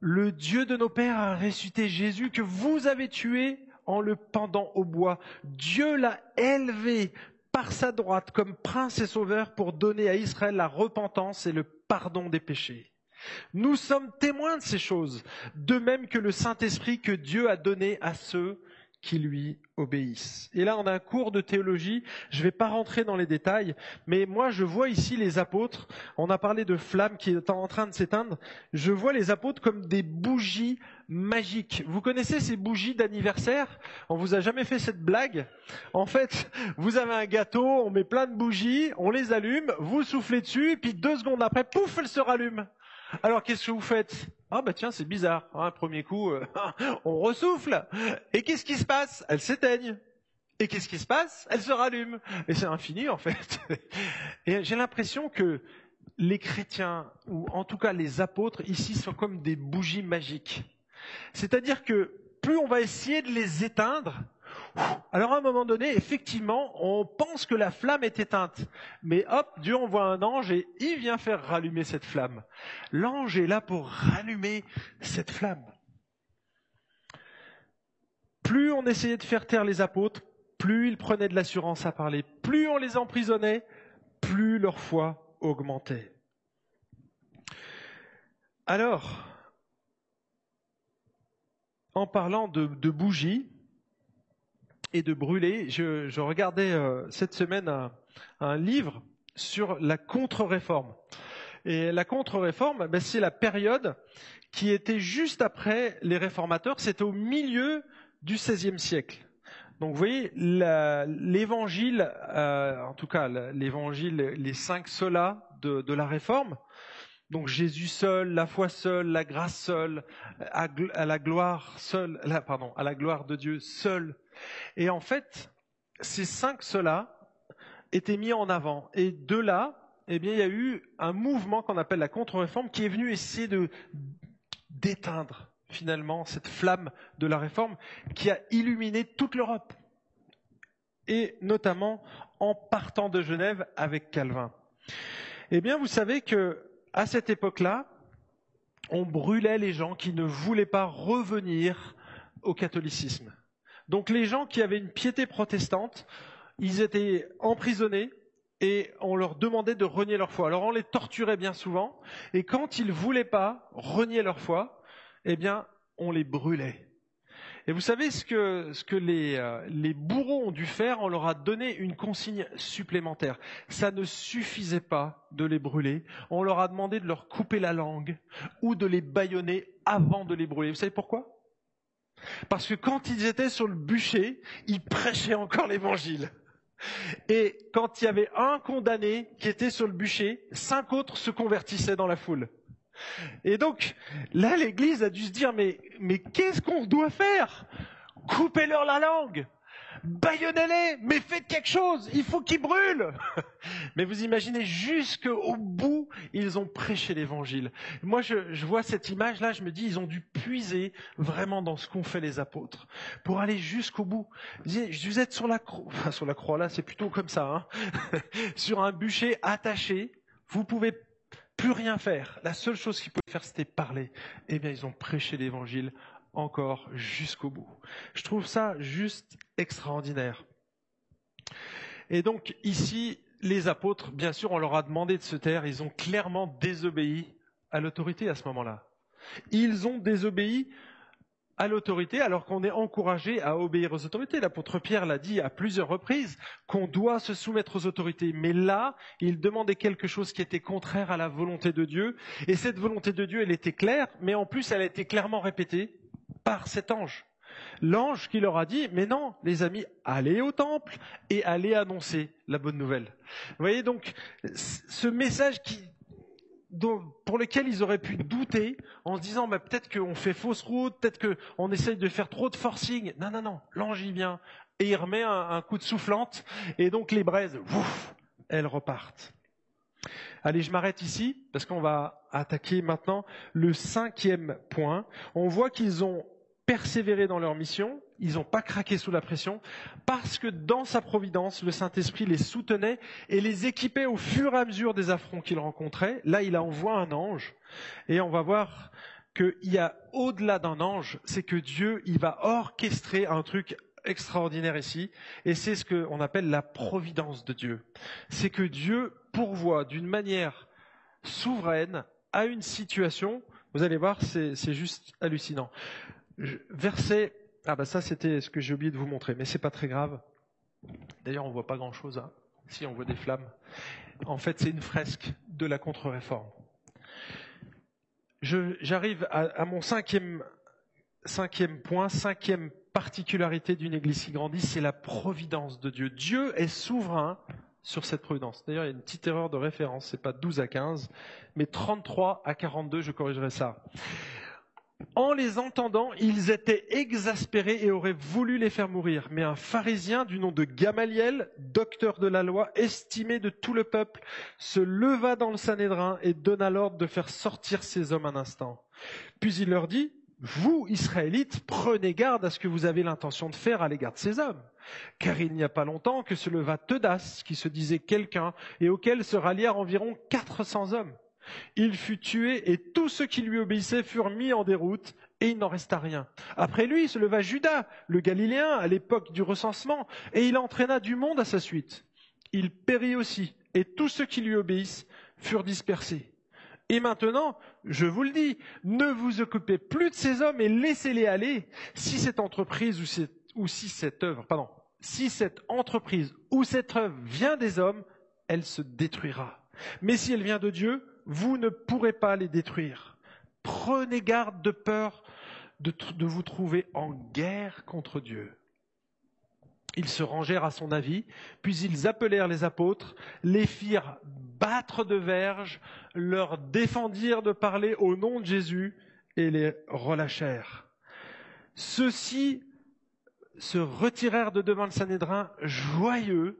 Le Dieu de nos pères a ressuscité Jésus que vous avez tué en le pendant au bois. Dieu l'a élevé par sa droite comme prince et sauveur pour donner à Israël la repentance et le pardon des péchés. Nous sommes témoins de ces choses, de même que le Saint-Esprit que Dieu a donné à ceux qui lui obéissent. Et là, on a un cours de théologie. Je ne vais pas rentrer dans les détails, mais moi, je vois ici les apôtres. On a parlé de flammes qui étaient en train de s'éteindre. Je vois les apôtres comme des bougies magiques. Vous connaissez ces bougies d'anniversaire? On vous a jamais fait cette blague? En fait, vous avez un gâteau, on met plein de bougies, on les allume, vous soufflez dessus, et puis deux secondes après, pouf, elles se rallument. Alors qu'est-ce que vous faites? Ah bah tiens, c'est bizarre. Hein, premier coup, euh, on ressouffle. Et qu'est-ce qui se passe? Elles s'éteignent. Et qu'est-ce qui se passe? Elles se rallument. Et c'est infini en fait. Et j'ai l'impression que les chrétiens, ou en tout cas les apôtres, ici sont comme des bougies magiques. C'est-à-dire que plus on va essayer de les éteindre, alors à un moment donné, effectivement, on pense que la flamme est éteinte. Mais hop, Dieu envoie un ange et il vient faire rallumer cette flamme. L'ange est là pour rallumer cette flamme. Plus on essayait de faire taire les apôtres, plus ils prenaient de l'assurance à parler. Plus on les emprisonnait, plus leur foi augmentait. Alors, en parlant de, de bougies, et de brûler. Je, regardais euh, cette semaine un, livre sur la contre-réforme. Et la contre-réforme, ben, c'est la période qui était juste après les réformateurs, c'était au milieu du XVIe siècle. Donc vous voyez, l'évangile, euh, en tout cas l'évangile, les cinq solas de, de, la réforme, donc Jésus seul, la foi seule, la grâce seule, à, à la gloire seule, pardon, à la gloire de Dieu seul, et en fait, ces cinq ceux-là étaient mis en avant. Et de là, eh bien, il y a eu un mouvement qu'on appelle la contre-réforme qui est venu essayer de d'éteindre finalement cette flamme de la réforme qui a illuminé toute l'Europe. Et notamment en partant de Genève avec Calvin. Eh bien, vous savez que à cette époque-là, on brûlait les gens qui ne voulaient pas revenir au catholicisme. Donc les gens qui avaient une piété protestante, ils étaient emprisonnés et on leur demandait de renier leur foi. Alors on les torturait bien souvent, et quand ils voulaient pas renier leur foi, eh bien, on les brûlait. Et vous savez ce que, les, euh, les bourreaux ont dû faire? On leur a donné une consigne supplémentaire. Ça ne suffisait pas de les brûler. On leur a demandé de leur couper la langue ou de les bâillonner avant de les brûler. Vous savez pourquoi? Parce que quand ils étaient sur le bûcher, ils prêchaient encore l'évangile. Et quand il y avait un condamné qui était sur le bûcher, cinq autres se convertissaient dans la foule. Et donc, là, l'Église a dû se dire, mais, qu'est-ce qu'on doit faire? Coupez-leur la langue Baillonnez-les Mais faites quelque chose Il faut qu'ils brûlent Mais vous imaginez, jusqu'au bout, ils ont prêché l'Évangile. Moi, je, vois cette image-là, je me dis, ils ont dû puiser vraiment dans ce qu'ont fait les apôtres, pour aller jusqu'au bout. Vous êtes sur la croix, enfin sur la croix là, c'est plutôt comme ça, hein sur un bûcher attaché, vous pouvez plus rien faire. La seule chose qu'ils pouvaient faire, c'était parler. Eh bien, ils ont prêché l'évangile encore jusqu'au bout. Je trouve ça juste extraordinaire. Et donc, ici, les apôtres, bien sûr, on leur a demandé de se taire. Ils ont clairement désobéi à l'autorité à ce moment-là. Ils ont désobéi à l'autorité alors qu'on est encouragé à obéir aux autorités. L'apôtre Pierre l'a dit à plusieurs reprises qu'on doit se soumettre aux autorités. Mais là, il demandait quelque chose qui était contraire à la volonté de Dieu. Et cette volonté de Dieu, elle était claire, mais en plus, elle a été clairement répétée par cet ange. L'ange qui leur a dit, mais non, les amis, allez au temple et allez annoncer la bonne nouvelle. Vous voyez donc, ce message pour lesquels ils auraient pu douter en se disant bah, peut-être qu'on fait fausse route, peut-être qu'on essaye de faire trop de forcing. Non, non, non, l'ange y vient et il remet un, coup de soufflante et donc les braises, ouf, elles repartent. Allez, je m'arrête ici parce qu'on va attaquer maintenant le cinquième point. On voit qu'ils ont persévéré dans leur mission, ils n'ont pas craqué sous la pression, parce que dans sa providence, le Saint-Esprit les soutenait et les équipait au fur et à mesure des affronts qu'ils rencontraient. Là, il envoie un ange, et on va voir qu'il y a au-delà d'un ange, c'est que Dieu, il va orchestrer un truc extraordinaire ici, et c'est ce qu'on appelle la providence de Dieu. C'est que Dieu pourvoit d'une manière souveraine à une situation, vous allez voir, c'est juste hallucinant verset. Ah bah ça c'était ce que j'ai oublié de vous montrer, mais c'est pas très grave. D'ailleurs on voit pas grand chose. Hein. Si on voit des flammes. En fait c'est une fresque de la contre-réforme. J'arrive à, mon cinquième, cinquième point, cinquième particularité d'une église qui grandit, c'est la providence de Dieu. Dieu est souverain sur cette providence. D'ailleurs, il y a une petite erreur de référence, c'est pas 12 à 15, mais 33 à 42, je corrigerai ça. En les entendant, ils étaient exaspérés et auraient voulu les faire mourir. Mais un pharisien du nom de Gamaliel, docteur de la loi, estimé de tout le peuple, se leva dans le Sanhédrin et donna l'ordre de faire sortir ces hommes un instant. Puis il leur dit, vous, Israélites, prenez garde à ce que vous avez l'intention de faire à l'égard de ces hommes. Car il n'y a pas longtemps que se leva Teudas, qui se disait quelqu'un, et auquel se rallièrent environ quatre cents hommes. Il fut tué et tous ceux qui lui obéissaient furent mis en déroute et il n'en resta rien. Après lui se leva Judas, le Galiléen, à l'époque du recensement, et il entraîna du monde à sa suite. Il périt aussi, et tous ceux qui lui obéissent furent dispersés. Et maintenant, je vous le dis, ne vous occupez plus de ces hommes et laissez-les aller. Si cette entreprise ou, ou si cette œuvre, si cette entreprise ou cette œuvre vient des hommes, elle se détruira. Mais si elle vient de Dieu, vous ne pourrez pas les détruire. Prenez garde de peur de, vous trouver en guerre contre Dieu. Ils se rangèrent à son avis, puis ils appelèrent les apôtres, les firent battre de verges, leur défendirent de parler au nom de Jésus et les relâchèrent. Ceux-ci se retirèrent de devant le Sanhédrin joyeux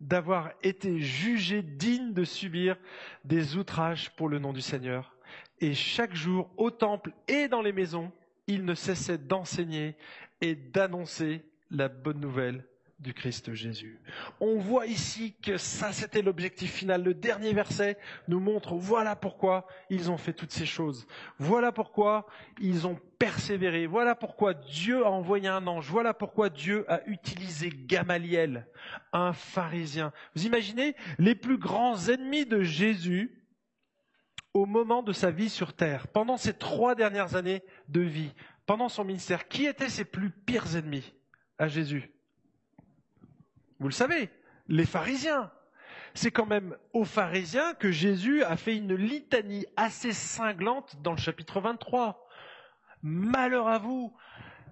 d'avoir été jugés dignes de subir des outrages pour le nom du Seigneur. Et chaque jour, au temple et dans les maisons, ils ne cessaient d'enseigner et d'annoncer la bonne nouvelle du Christ Jésus. On voit ici que ça, c'était l'objectif final. Le dernier verset nous montre, voilà pourquoi ils ont fait toutes ces choses. Voilà pourquoi ils ont persévéré. Voilà pourquoi Dieu a envoyé un ange. Voilà pourquoi Dieu a utilisé Gamaliel, un pharisien. Vous imaginez les plus grands ennemis de Jésus au moment de sa vie sur terre, pendant ces trois dernières années de vie, pendant son ministère, qui étaient ses plus pires ennemis à Jésus? Vous le savez, les pharisiens. C'est quand même aux pharisiens que Jésus a fait une litanie assez cinglante dans le chapitre 23. Malheur à vous,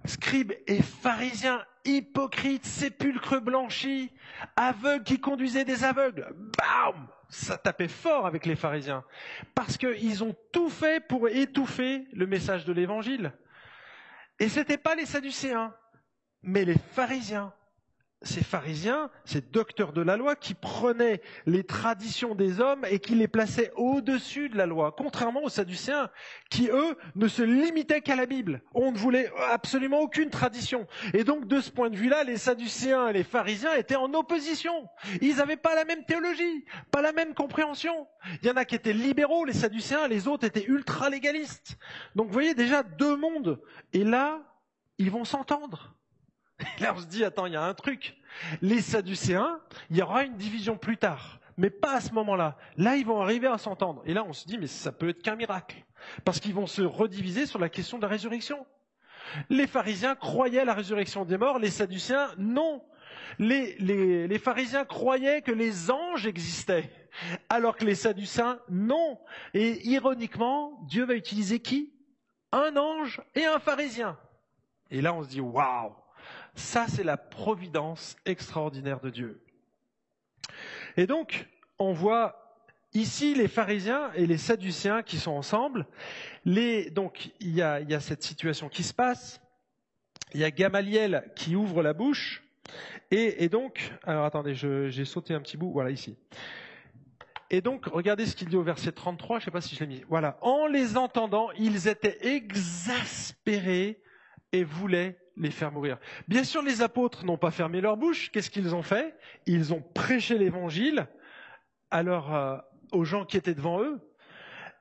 scribes et pharisiens, hypocrites, sépulcres blanchis, aveugles qui conduisaient des aveugles. Bam Ça tapait fort avec les pharisiens. Parce qu'ils ont tout fait pour étouffer le message de l'évangile. Et ce n'était pas les sadducéens, mais les pharisiens ces pharisiens, ces docteurs de la loi, qui prenaient les traditions des hommes et qui les plaçaient au-dessus de la loi, contrairement aux sadducéens, qui, eux, ne se limitaient qu'à la Bible. On ne voulait absolument aucune tradition. Et donc, de ce point de vue-là, les sadducéens et les pharisiens étaient en opposition. Ils n'avaient pas la même théologie, pas la même compréhension. Il y en a qui étaient libéraux, les sadducéens, les autres étaient ultra-légalistes. Donc, vous voyez déjà deux mondes. Et là, ils vont s'entendre. Là, on se dit, attends, il y a un truc. Les Sadducéens, il y aura une division plus tard, mais pas à ce moment-là. Là, ils vont arriver à s'entendre. Et là, on se dit, mais ça peut être qu'un miracle. Parce qu'ils vont se rediviser sur la question de la résurrection. Les pharisiens croyaient à la résurrection des morts, les Sadducéens, non. Les, les, les pharisiens croyaient que les anges existaient, alors que les Sadducéens, non. Et ironiquement, Dieu va utiliser qui? Un ange et un pharisien. Et là, on se dit, waouh ça, c'est la providence extraordinaire de Dieu. Et donc, on voit ici les pharisiens et les sadducéens qui sont ensemble. donc, il y, a, cette situation qui se passe. Il y a Gamaliel qui ouvre la bouche. Et, et donc, alors attendez, j'ai sauté un petit bout, voilà ici. Et donc, regardez ce qu'il dit au verset 33, je ne sais pas si je l'ai mis. Voilà. En les entendant, ils étaient exaspérés et voulaient les faire mourir. Bien sûr, les apôtres n'ont pas fermé leur bouche. Qu'est-ce qu'ils ont fait? Ils ont prêché l'évangile euh, aux gens qui étaient devant eux.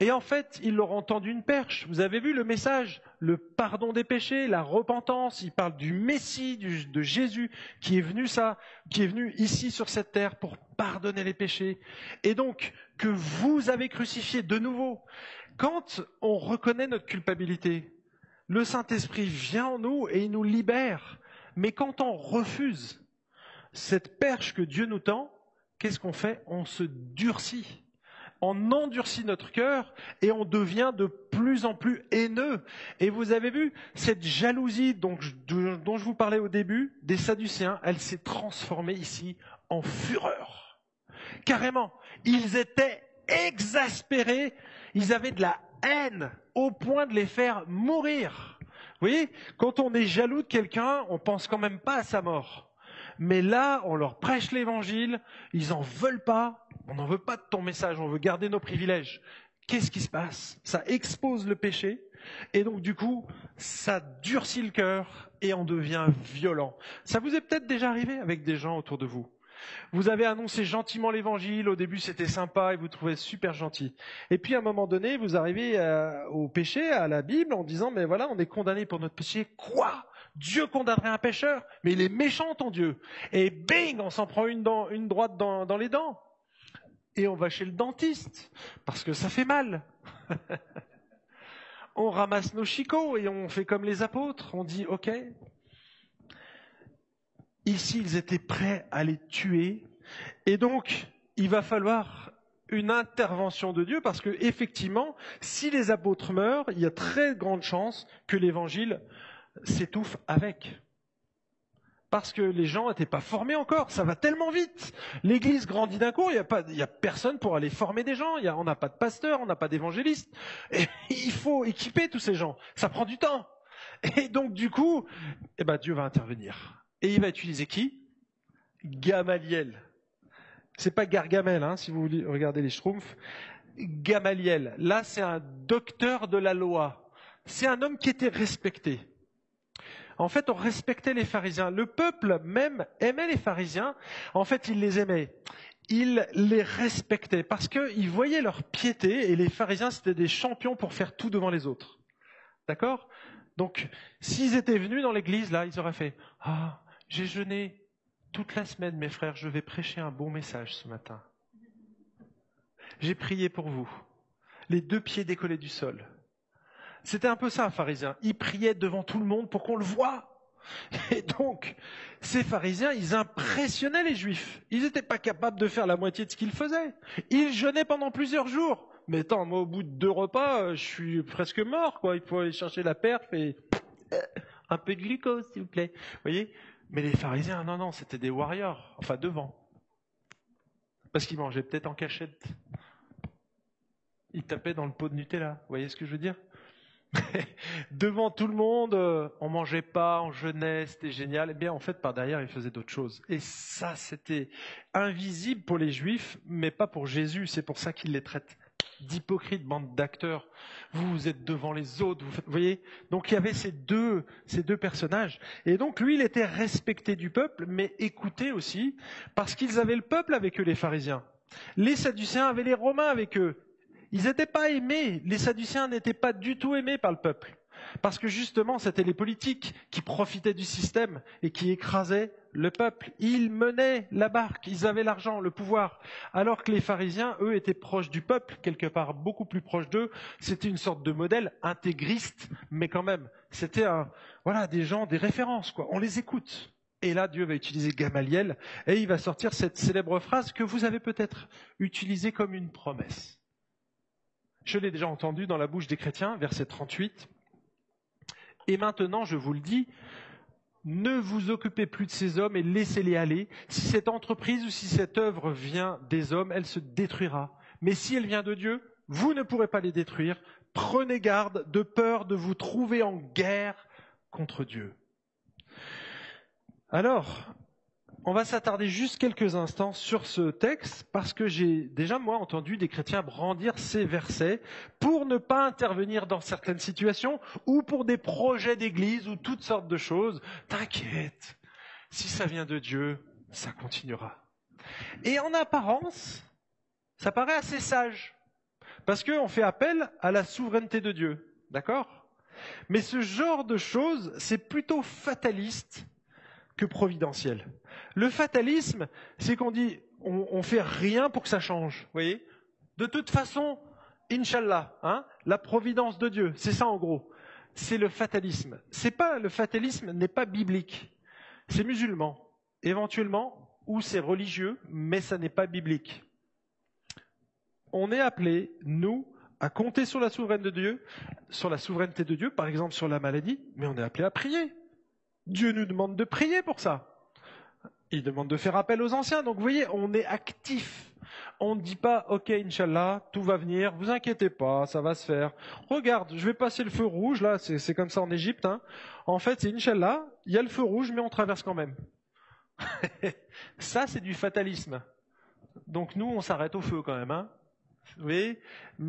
Et en fait, ils leur ont tendu une perche. Vous avez vu le message, le pardon des péchés, la repentance. Il parle du Messie, de Jésus, qui qui est venu ici sur cette terre pour pardonner les péchés. Et donc, que vous avez crucifié de nouveau. Quand on reconnaît notre culpabilité, le Saint-Esprit vient en nous et il nous libère. Mais quand on refuse cette perche que Dieu nous tend, qu'est-ce qu'on fait? On se durcit. On endurcit notre cœur et on devient de plus en plus haineux. Et vous avez vu, cette jalousie dont je, vous parlais au début, des Sadducéens, elle s'est transformée ici en fureur. Carrément, ils étaient exaspérés, ils avaient de la haine au point de les faire mourir. Vous voyez, quand on est jaloux de quelqu'un, on pense quand même pas à sa mort. Mais là, on leur prêche l'évangile, ils en veulent pas, on n'en veut pas de ton message, on veut garder nos privilèges. Qu'est-ce qui se passe? Ça expose le péché, et donc du coup, ça durcit le cœur et on devient violent. Ça vous est peut-être déjà arrivé avec des gens autour de vous? Vous avez annoncé gentiment l'évangile, au début c'était sympa et vous trouvez super gentil. Et puis à un moment donné, vous arrivez euh, au péché, à la Bible, en disant, mais voilà, on est condamné pour notre péché. Quoi? Dieu condamnerait un pécheur? Mais il est méchant ton Dieu. Et bing, on s'en prend une, droite dans, dans les dents. Et on va chez le dentiste, parce que ça fait mal. on ramasse nos chicots et on fait comme les apôtres. On dit, ok, Ici, ils étaient prêts à les tuer. Et donc, il va falloir une intervention de Dieu parce que, effectivement, si les apôtres meurent, il y a très grande chance que l'évangile s'étouffe avec. Parce que les gens n'étaient pas formés encore, ça va tellement vite. L'église grandit d'un coup, il n'y a, a personne pour aller former des gens, on n'a pas de pasteur, on n'a pas d'évangéliste. Il faut équiper tous ces gens, ça prend du temps. Et donc du coup, eh ben, Dieu va intervenir. Et il va utiliser qui? Gamaliel. C'est pas Gargamel, hein, si vous regardez les Schtroumpfs. Gamaliel. Là, c'est un docteur de la loi. C'est un homme qui était respecté. En fait, on respectait les pharisiens. Le peuple même aimait les pharisiens. En fait, il les aimait. Il les respectait parce qu'ils voyaient leur piété et les pharisiens, c'était des champions pour faire tout devant les autres. D'accord? Donc, s'ils étaient venus dans l'église, là, ils auraient fait Ah, j'ai jeûné toute la semaine, mes frères, je vais prêcher un bon message ce matin. J'ai prié pour vous, les deux pieds décollés du sol. C'était un peu ça, un pharisien. Il priait devant tout le monde pour qu'on le voie. Et donc, ces pharisiens, ils impressionnaient les juifs. Ils n'étaient pas capables de faire la moitié de ce qu'ils faisaient. Ils jeûnaient pendant plusieurs jours. Mais attends, moi, au bout de deux repas, euh, je suis presque mort, quoi. Il faut aller chercher la perf et euh, un peu de glucose, s'il vous plaît. Vous voyez? Mais les pharisiens, non, non, c'était des warriors. Enfin, devant. Parce qu'ils mangeaient peut-être en cachette. Ils tapaient dans le pot de Nutella. Vous voyez ce que je veux dire? Devant tout le monde, euh, on mangeait pas, on jeûnait, c'était génial. Eh bien, en fait, par derrière, ils faisaient d'autres choses. Et ça, c'était invisible pour les Juifs, mais pas pour Jésus. C'est pour ça qu'il les traite d'hypocrites, bande d'acteurs. Vous, vous êtes devant les autres. Vous, voyez? Donc, il y avait ces deux, ces deux personnages. Et donc, lui, il était respecté du peuple, mais écouté aussi, parce qu'ils avaient le peuple avec eux, les pharisiens. Les Sadducéens avaient les Romains avec eux. Ils n'étaient pas aimés. Les Sadducéens n'étaient pas du tout aimés par le peuple. Parce que justement, c'était les politiques qui profitaient du système et qui écrasaient le peuple. Ils menaient la barque, ils avaient l'argent, le pouvoir. Alors que les pharisiens, eux, étaient proches du peuple, quelque part beaucoup plus proches d'eux. C'était une sorte de modèle intégriste, mais quand même, c'était un, voilà, des gens, des références. On les écoute. Et là, Dieu va utiliser Gamaliel et il va sortir cette célèbre phrase que vous avez peut-être utilisée comme une promesse. Je l'ai déjà entendu dans la bouche des chrétiens, verset 38. Et maintenant, je vous le dis, ne vous occupez plus de ces hommes et laissez-les aller. Si cette entreprise ou si cette œuvre vient des hommes, elle se détruira. Mais si elle vient de Dieu, vous ne pourrez pas les détruire. Prenez garde de peur de vous trouver en guerre contre Dieu. Alors, on va s'attarder juste quelques instants sur ce texte parce que j'ai déjà moi entendu des chrétiens brandir ces versets pour ne pas intervenir dans certaines situations ou pour des projets d'église ou toutes sortes de choses. T'inquiète, si ça vient de Dieu, ça continuera. Et en apparence, ça paraît assez sage parce qu'on fait appel à la souveraineté de Dieu, d'accord? Mais ce genre de choses, c'est plutôt fataliste que providentiel. Le fatalisme, c'est qu'on dit on, on, fait rien pour que ça change. Vous voyez? De toute façon, Inch'Allah, hein, la providence de Dieu, c'est ça en gros. C'est le fatalisme. C'est pas le fatalisme n'est pas biblique. C'est musulman, éventuellement, ou c'est religieux, mais ça n'est pas biblique. On est appelé, nous, à compter sur la souveraineté de Dieu, sur la souveraineté de Dieu, par exemple sur la maladie, mais on est appelé à prier. Dieu nous demande de prier pour ça. Il demande de faire appel aux anciens. Donc vous voyez, on est actif. On ne dit pas, ok, Inch'Allah, tout va venir, vous inquiétez pas, ça va se faire. Regarde, je vais passer le feu rouge, là, c'est comme ça en Égypte. Hein. En fait, c'est Inch'Allah, il y a le feu rouge, mais on traverse quand même. ça, c'est du fatalisme. Donc nous, on s'arrête au feu quand même. Hein. Vous voyez,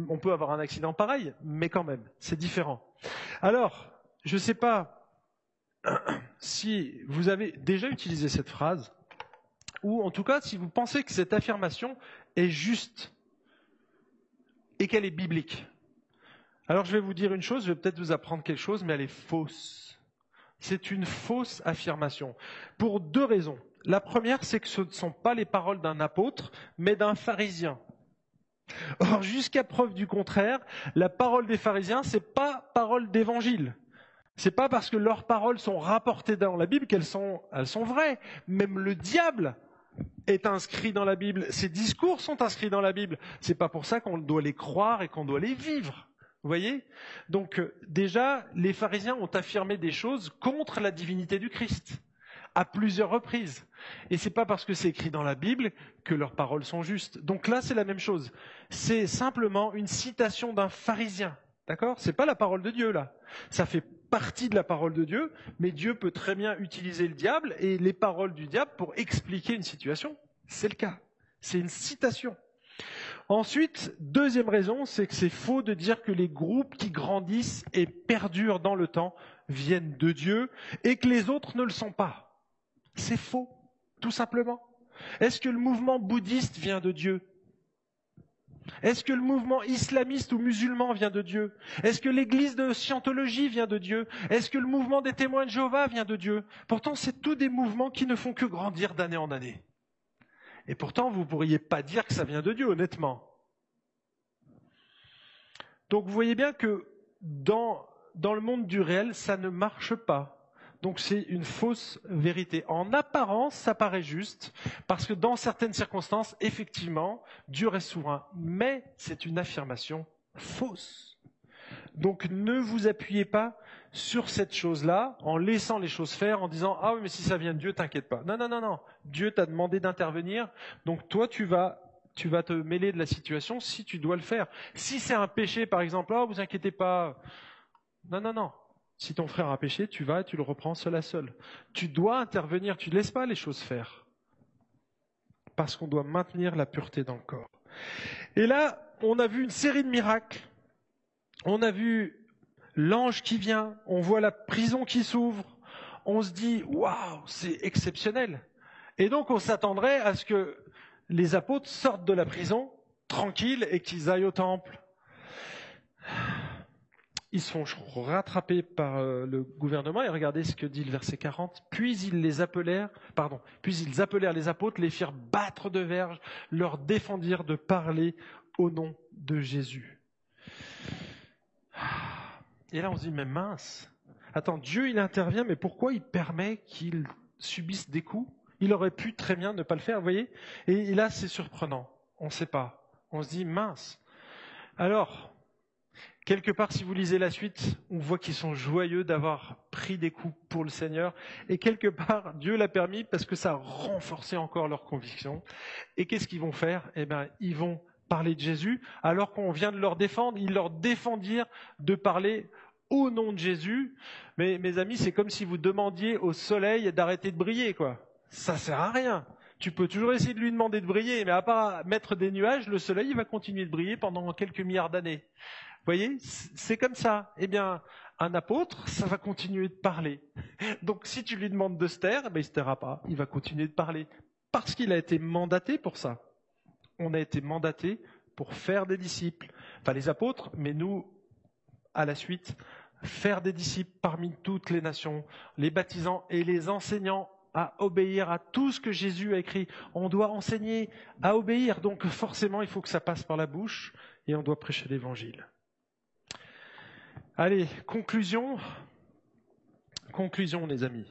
on peut avoir un accident pareil, mais quand même, c'est différent. Alors, je ne sais pas si vous avez déjà utilisé cette phrase, ou en tout cas si vous pensez que cette affirmation est juste et qu'elle est biblique. Alors je vais vous dire une chose, je vais peut-être vous apprendre quelque chose, mais elle est fausse. C'est une fausse affirmation. Pour deux raisons. La première, c'est que ce ne sont pas les paroles d'un apôtre, mais d'un pharisien. Or, jusqu'à preuve du contraire, la parole des pharisiens, c'est pas parole d'évangile. C'est pas parce que leurs paroles sont rapportées dans la Bible qu'elles sont, elles sont vraies. Même le diable est inscrit dans la Bible. Ses discours sont inscrits dans la Bible. C'est pas pour ça qu'on doit les croire et qu'on doit les vivre. Vous voyez? Donc euh, déjà, les pharisiens ont affirmé des choses contre la divinité du Christ à plusieurs reprises. Et c'est pas parce que c'est écrit dans la Bible que leurs paroles sont justes. Donc là, c'est la même chose. C'est simplement une citation d'un pharisien. D'accord? C'est pas la parole de Dieu là. Ça fait partie de la parole de Dieu, mais Dieu peut très bien utiliser le diable et les paroles du diable pour expliquer une situation. C'est le cas. C'est une citation. Ensuite, deuxième raison, c'est que c'est faux de dire que les groupes qui grandissent et perdurent dans le temps viennent de Dieu et que les autres ne le sont pas. C'est faux, tout simplement. Est-ce que le mouvement bouddhiste vient de Dieu? Est-ce que le mouvement islamiste ou musulman vient de Dieu? Est-ce que l'église de scientologie vient de Dieu? Est-ce que le mouvement des témoins de Jéhovah vient de Dieu? Pourtant, c'est tous des mouvements qui ne font que grandir d'année en année. Et pourtant, vous ne pourriez pas dire que ça vient de Dieu, honnêtement. Donc vous voyez bien que dans, dans le monde du réel, ça ne marche pas. Donc c'est une fausse vérité. En apparence, ça paraît juste, parce que dans certaines circonstances, effectivement, Dieu reste souverain. Mais c'est une affirmation fausse. Donc ne vous appuyez pas sur cette chose-là en laissant les choses faire, en disant ah oui mais si ça vient de Dieu, t'inquiète pas. Non non non non, Dieu t'a demandé d'intervenir, donc toi tu vas tu vas te mêler de la situation si tu dois le faire. Si c'est un péché par exemple, oh vous inquiétez pas. Non non non. Si ton frère a péché, tu vas et tu le reprends seul à seul. Tu dois intervenir, tu ne laisses pas les choses faire. Parce qu'on doit maintenir la pureté dans le corps. Et là, on a vu une série de miracles. On a vu l'ange qui vient, on voit la prison qui s'ouvre, on se dit waouh, c'est exceptionnel. Et donc on s'attendrait à ce que les apôtres sortent de la prison tranquilles et qu'ils aillent au temple. Ils se font rattraper par euh, le gouvernement et regardez ce que dit le verset 40. Puis ils les appelèrent, pardon, puis ils appelèrent les apôtres, les firent battre de verge, leur défendirent de parler au nom de Jésus. Et là, on se dit, mais mince. Attends, Dieu, il intervient, mais pourquoi il permet qu'ils subissent des coups? Il aurait pu très bien ne pas le faire, vous voyez? Et là, c'est surprenant. On ne sait pas. On se dit, mince. Alors, quelque part, si vous lisez la suite, on voit qu'ils sont joyeux d'avoir pris des coups pour le Seigneur. Et quelque part, Dieu l'a permis parce que ça a renforcé encore leur conviction. Et qu'est-ce qu'ils vont faire? Eh bien, ils vont parler de Jésus, alors qu'on vient de leur défendre, ils leur défendirent de parler au nom de Jésus. Mais mes amis, c'est comme si vous demandiez au soleil d'arrêter de briller, quoi. Ça sert à rien. Tu peux toujours essayer de lui demander de briller, mais à part mettre des nuages, le soleil va continuer de briller pendant quelques milliards d'années. Voyez, c'est comme ça. Eh bien, un apôtre, ça va continuer de parler. Donc, si tu lui demandes de se taire, ben, il se taira pas. Il va continuer de parler parce qu'il a été mandaté pour ça on a été mandaté pour faire des disciples. Enfin, les apôtres, mais nous, à la suite, faire des disciples parmi toutes les nations, les baptisant et les enseignant à obéir à tout ce que Jésus a écrit. On doit enseigner à obéir, donc forcément il faut que ça passe par la bouche et on doit prêcher l'évangile. Allez, conclusion. Conclusion, les amis.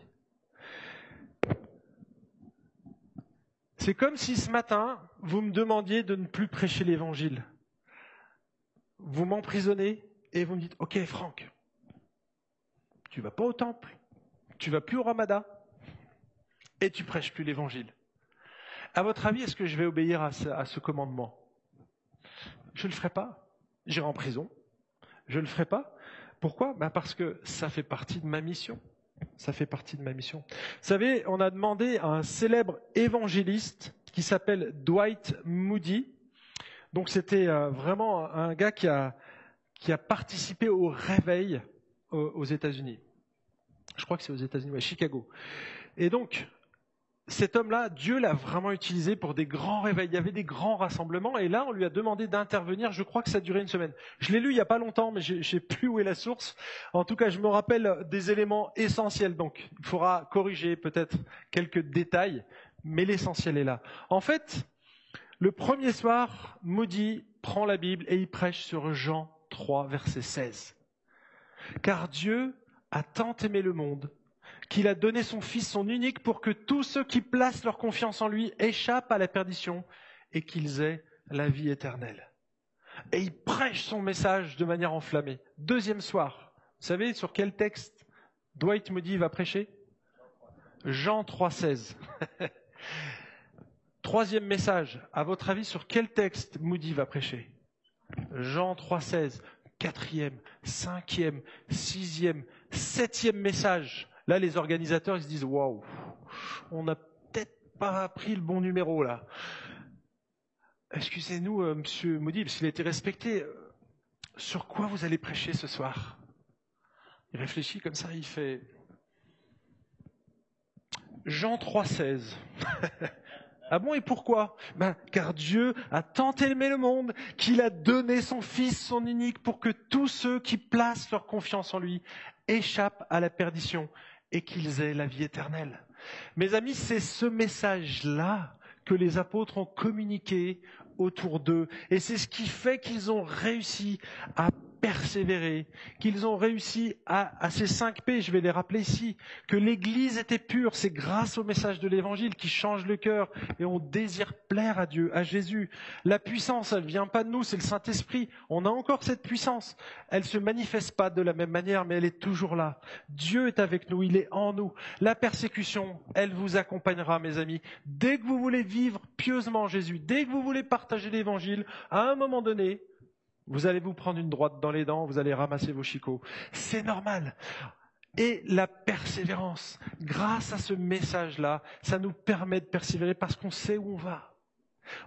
C'est comme si ce matin, vous me demandiez de ne plus prêcher l'évangile. Vous m'emprisonnez et vous me dites, OK Franck, tu vas pas au temple, tu vas plus au ramadan et tu prêches plus l'évangile. À votre avis, est-ce que je vais obéir à ce, commandement? Je ne le ferai pas. J'irai en prison. Je ne le ferai pas. Pourquoi? Ben Parce que ça fait partie de ma mission. Ça fait partie de ma mission. Vous savez, on a demandé à un célèbre évangéliste qui s'appelle Dwight Moody. Donc c'était euh, vraiment un gars qui a, qui a participé au réveil aux, États-Unis. Je crois que c'est aux États-Unis, à Chicago. Et donc, cet homme-là, Dieu l'a vraiment utilisé pour des grands réveils. Il y avait des grands rassemblements, et là, on lui a demandé d'intervenir. Je crois que ça a duré une semaine. Je l'ai lu il n'y a pas longtemps, mais je ne sais plus où est la source. En tout cas, je me rappelle des éléments essentiels. Donc, il faudra corriger peut-être quelques détails, mais l'essentiel est là. En fait, le premier soir, Moody prend la Bible et il prêche sur Jean 3, verset 16. Car Dieu a tant aimé le monde qu'il a donné son Fils, son unique, pour que tous ceux qui placent leur confiance en lui échappent à la perdition et qu'ils aient la vie éternelle. Et il prêche son message de manière enflammée. Deuxième soir, vous savez sur quel texte Dwight Moody va prêcher? Jean 3,16. Troisième message, à votre avis, sur quel texte Moody va prêcher? Jean 3,16. Quatrième, cinquième, sixième, septième message. Là, les organisateurs, ils se disent, waouh, on n'a peut-être pas pris le bon numéro là. excusez-nous, euh, monsieur parce qu'il a été respecté, euh, sur quoi vous allez prêcher ce soir? Il réfléchit comme ça, il fait Jean 3,16. ah bon, et pourquoi? Ben, Car Dieu a tant aimé le monde qu'il a donné son Fils, son unique, pour que tous ceux qui placent leur confiance en lui échappent à la perdition et qu'ils aient la vie éternelle. Mes amis, c'est ce message-là que les apôtres ont communiqué autour d'eux. Et c'est ce qui fait qu'ils ont réussi à persévérer, qu'ils ont réussi à, à ces cinq P, je vais les rappeler ici, que l'Église était pure, c'est grâce au message de l'Évangile qui change le cœur et on désire plaire à Dieu, à Jésus. La puissance, elle vient pas de nous, c'est le Saint-Esprit. On a encore cette puissance. Elle se manifeste pas de la même manière, mais elle est toujours là. Dieu est avec nous, il est en nous. La persécution, elle vous accompagnera, mes amis. Dès que vous voulez vivre pieusement Jésus, dès que vous voulez partager l'Évangile, à un moment donné, vous allez vous prendre une droite dans les dents, vous allez ramasser vos chicots. C'est normal. Et la persévérance, grâce à ce message-là, ça nous permet de persévérer parce qu'on sait où on va.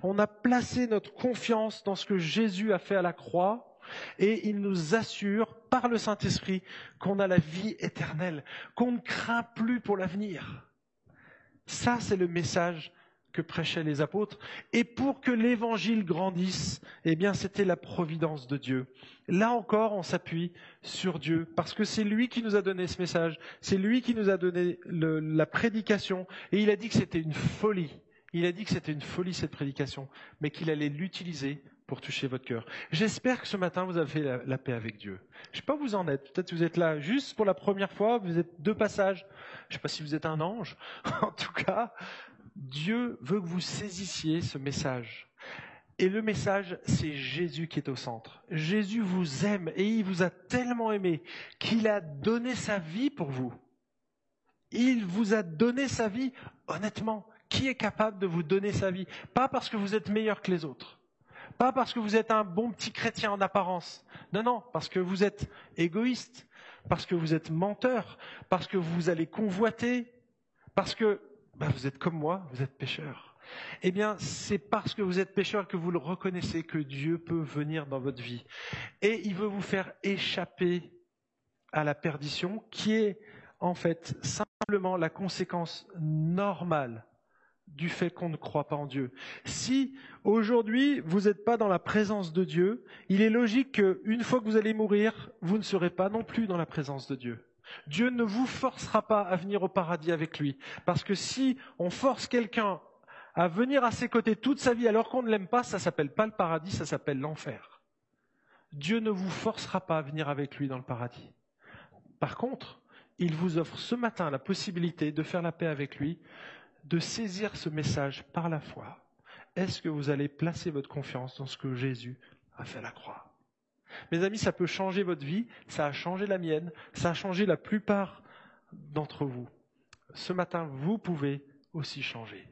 On a placé notre confiance dans ce que Jésus a fait à la croix et il nous assure par le Saint-Esprit qu'on a la vie éternelle, qu'on ne craint plus pour l'avenir. Ça, c'est le message que prêchaient les apôtres. Et pour que l'évangile grandisse, eh bien, c'était la providence de Dieu. Là encore, on s'appuie sur Dieu parce que c'est lui qui nous a donné ce message. C'est lui qui nous a donné la prédication. Et il a dit que c'était une folie. Il a dit que c'était une folie cette prédication, mais qu'il allait l'utiliser pour toucher votre cœur. J'espère que ce matin vous avez fait la, paix avec Dieu. Je sais pas où vous en êtes. Peut-être vous êtes là juste pour la première fois. Vous êtes deux passages. Je sais pas si vous êtes un ange. en tout cas, Dieu veut que vous saisissiez ce message. Et le message, c'est Jésus qui est au centre. Jésus vous aime et il vous a tellement aimé qu'il a donné sa vie pour vous. Il vous a donné sa vie, honnêtement. Qui est capable de vous donner sa vie? Pas parce que vous êtes meilleur que les autres. Pas parce que vous êtes un bon petit chrétien en apparence. Non, non, parce que vous êtes égoïste, parce que vous êtes menteur, parce que vous allez convoiter, parce que ben, vous êtes comme moi, vous êtes pécheur. Eh bien, c'est parce que vous êtes pécheur que vous le reconnaissez que Dieu peut venir dans votre vie. Et il veut vous faire échapper à la perdition, qui est en fait simplement la conséquence normale du fait qu'on ne croit pas en Dieu. Si aujourd'hui vous n'êtes pas dans la présence de Dieu, il est logique qu'une fois que vous allez mourir, vous ne serez pas non plus dans la présence de Dieu. Dieu ne vous forcera pas à venir au paradis avec lui. Parce que si on force quelqu'un à venir à ses côtés toute sa vie alors qu'on ne l'aime pas, ça s'appelle pas le paradis, ça s'appelle l'enfer. Dieu ne vous forcera pas à venir avec lui dans le paradis. Par contre, il vous offre ce matin la possibilité de faire la paix avec lui, de saisir ce message par la foi. Est-ce que vous allez placer votre confiance dans ce que Jésus a fait à la croix? Mes amis, ça peut changer votre vie, ça a changé la mienne, ça a changé la plupart d'entre vous. Ce matin, vous pouvez aussi changer.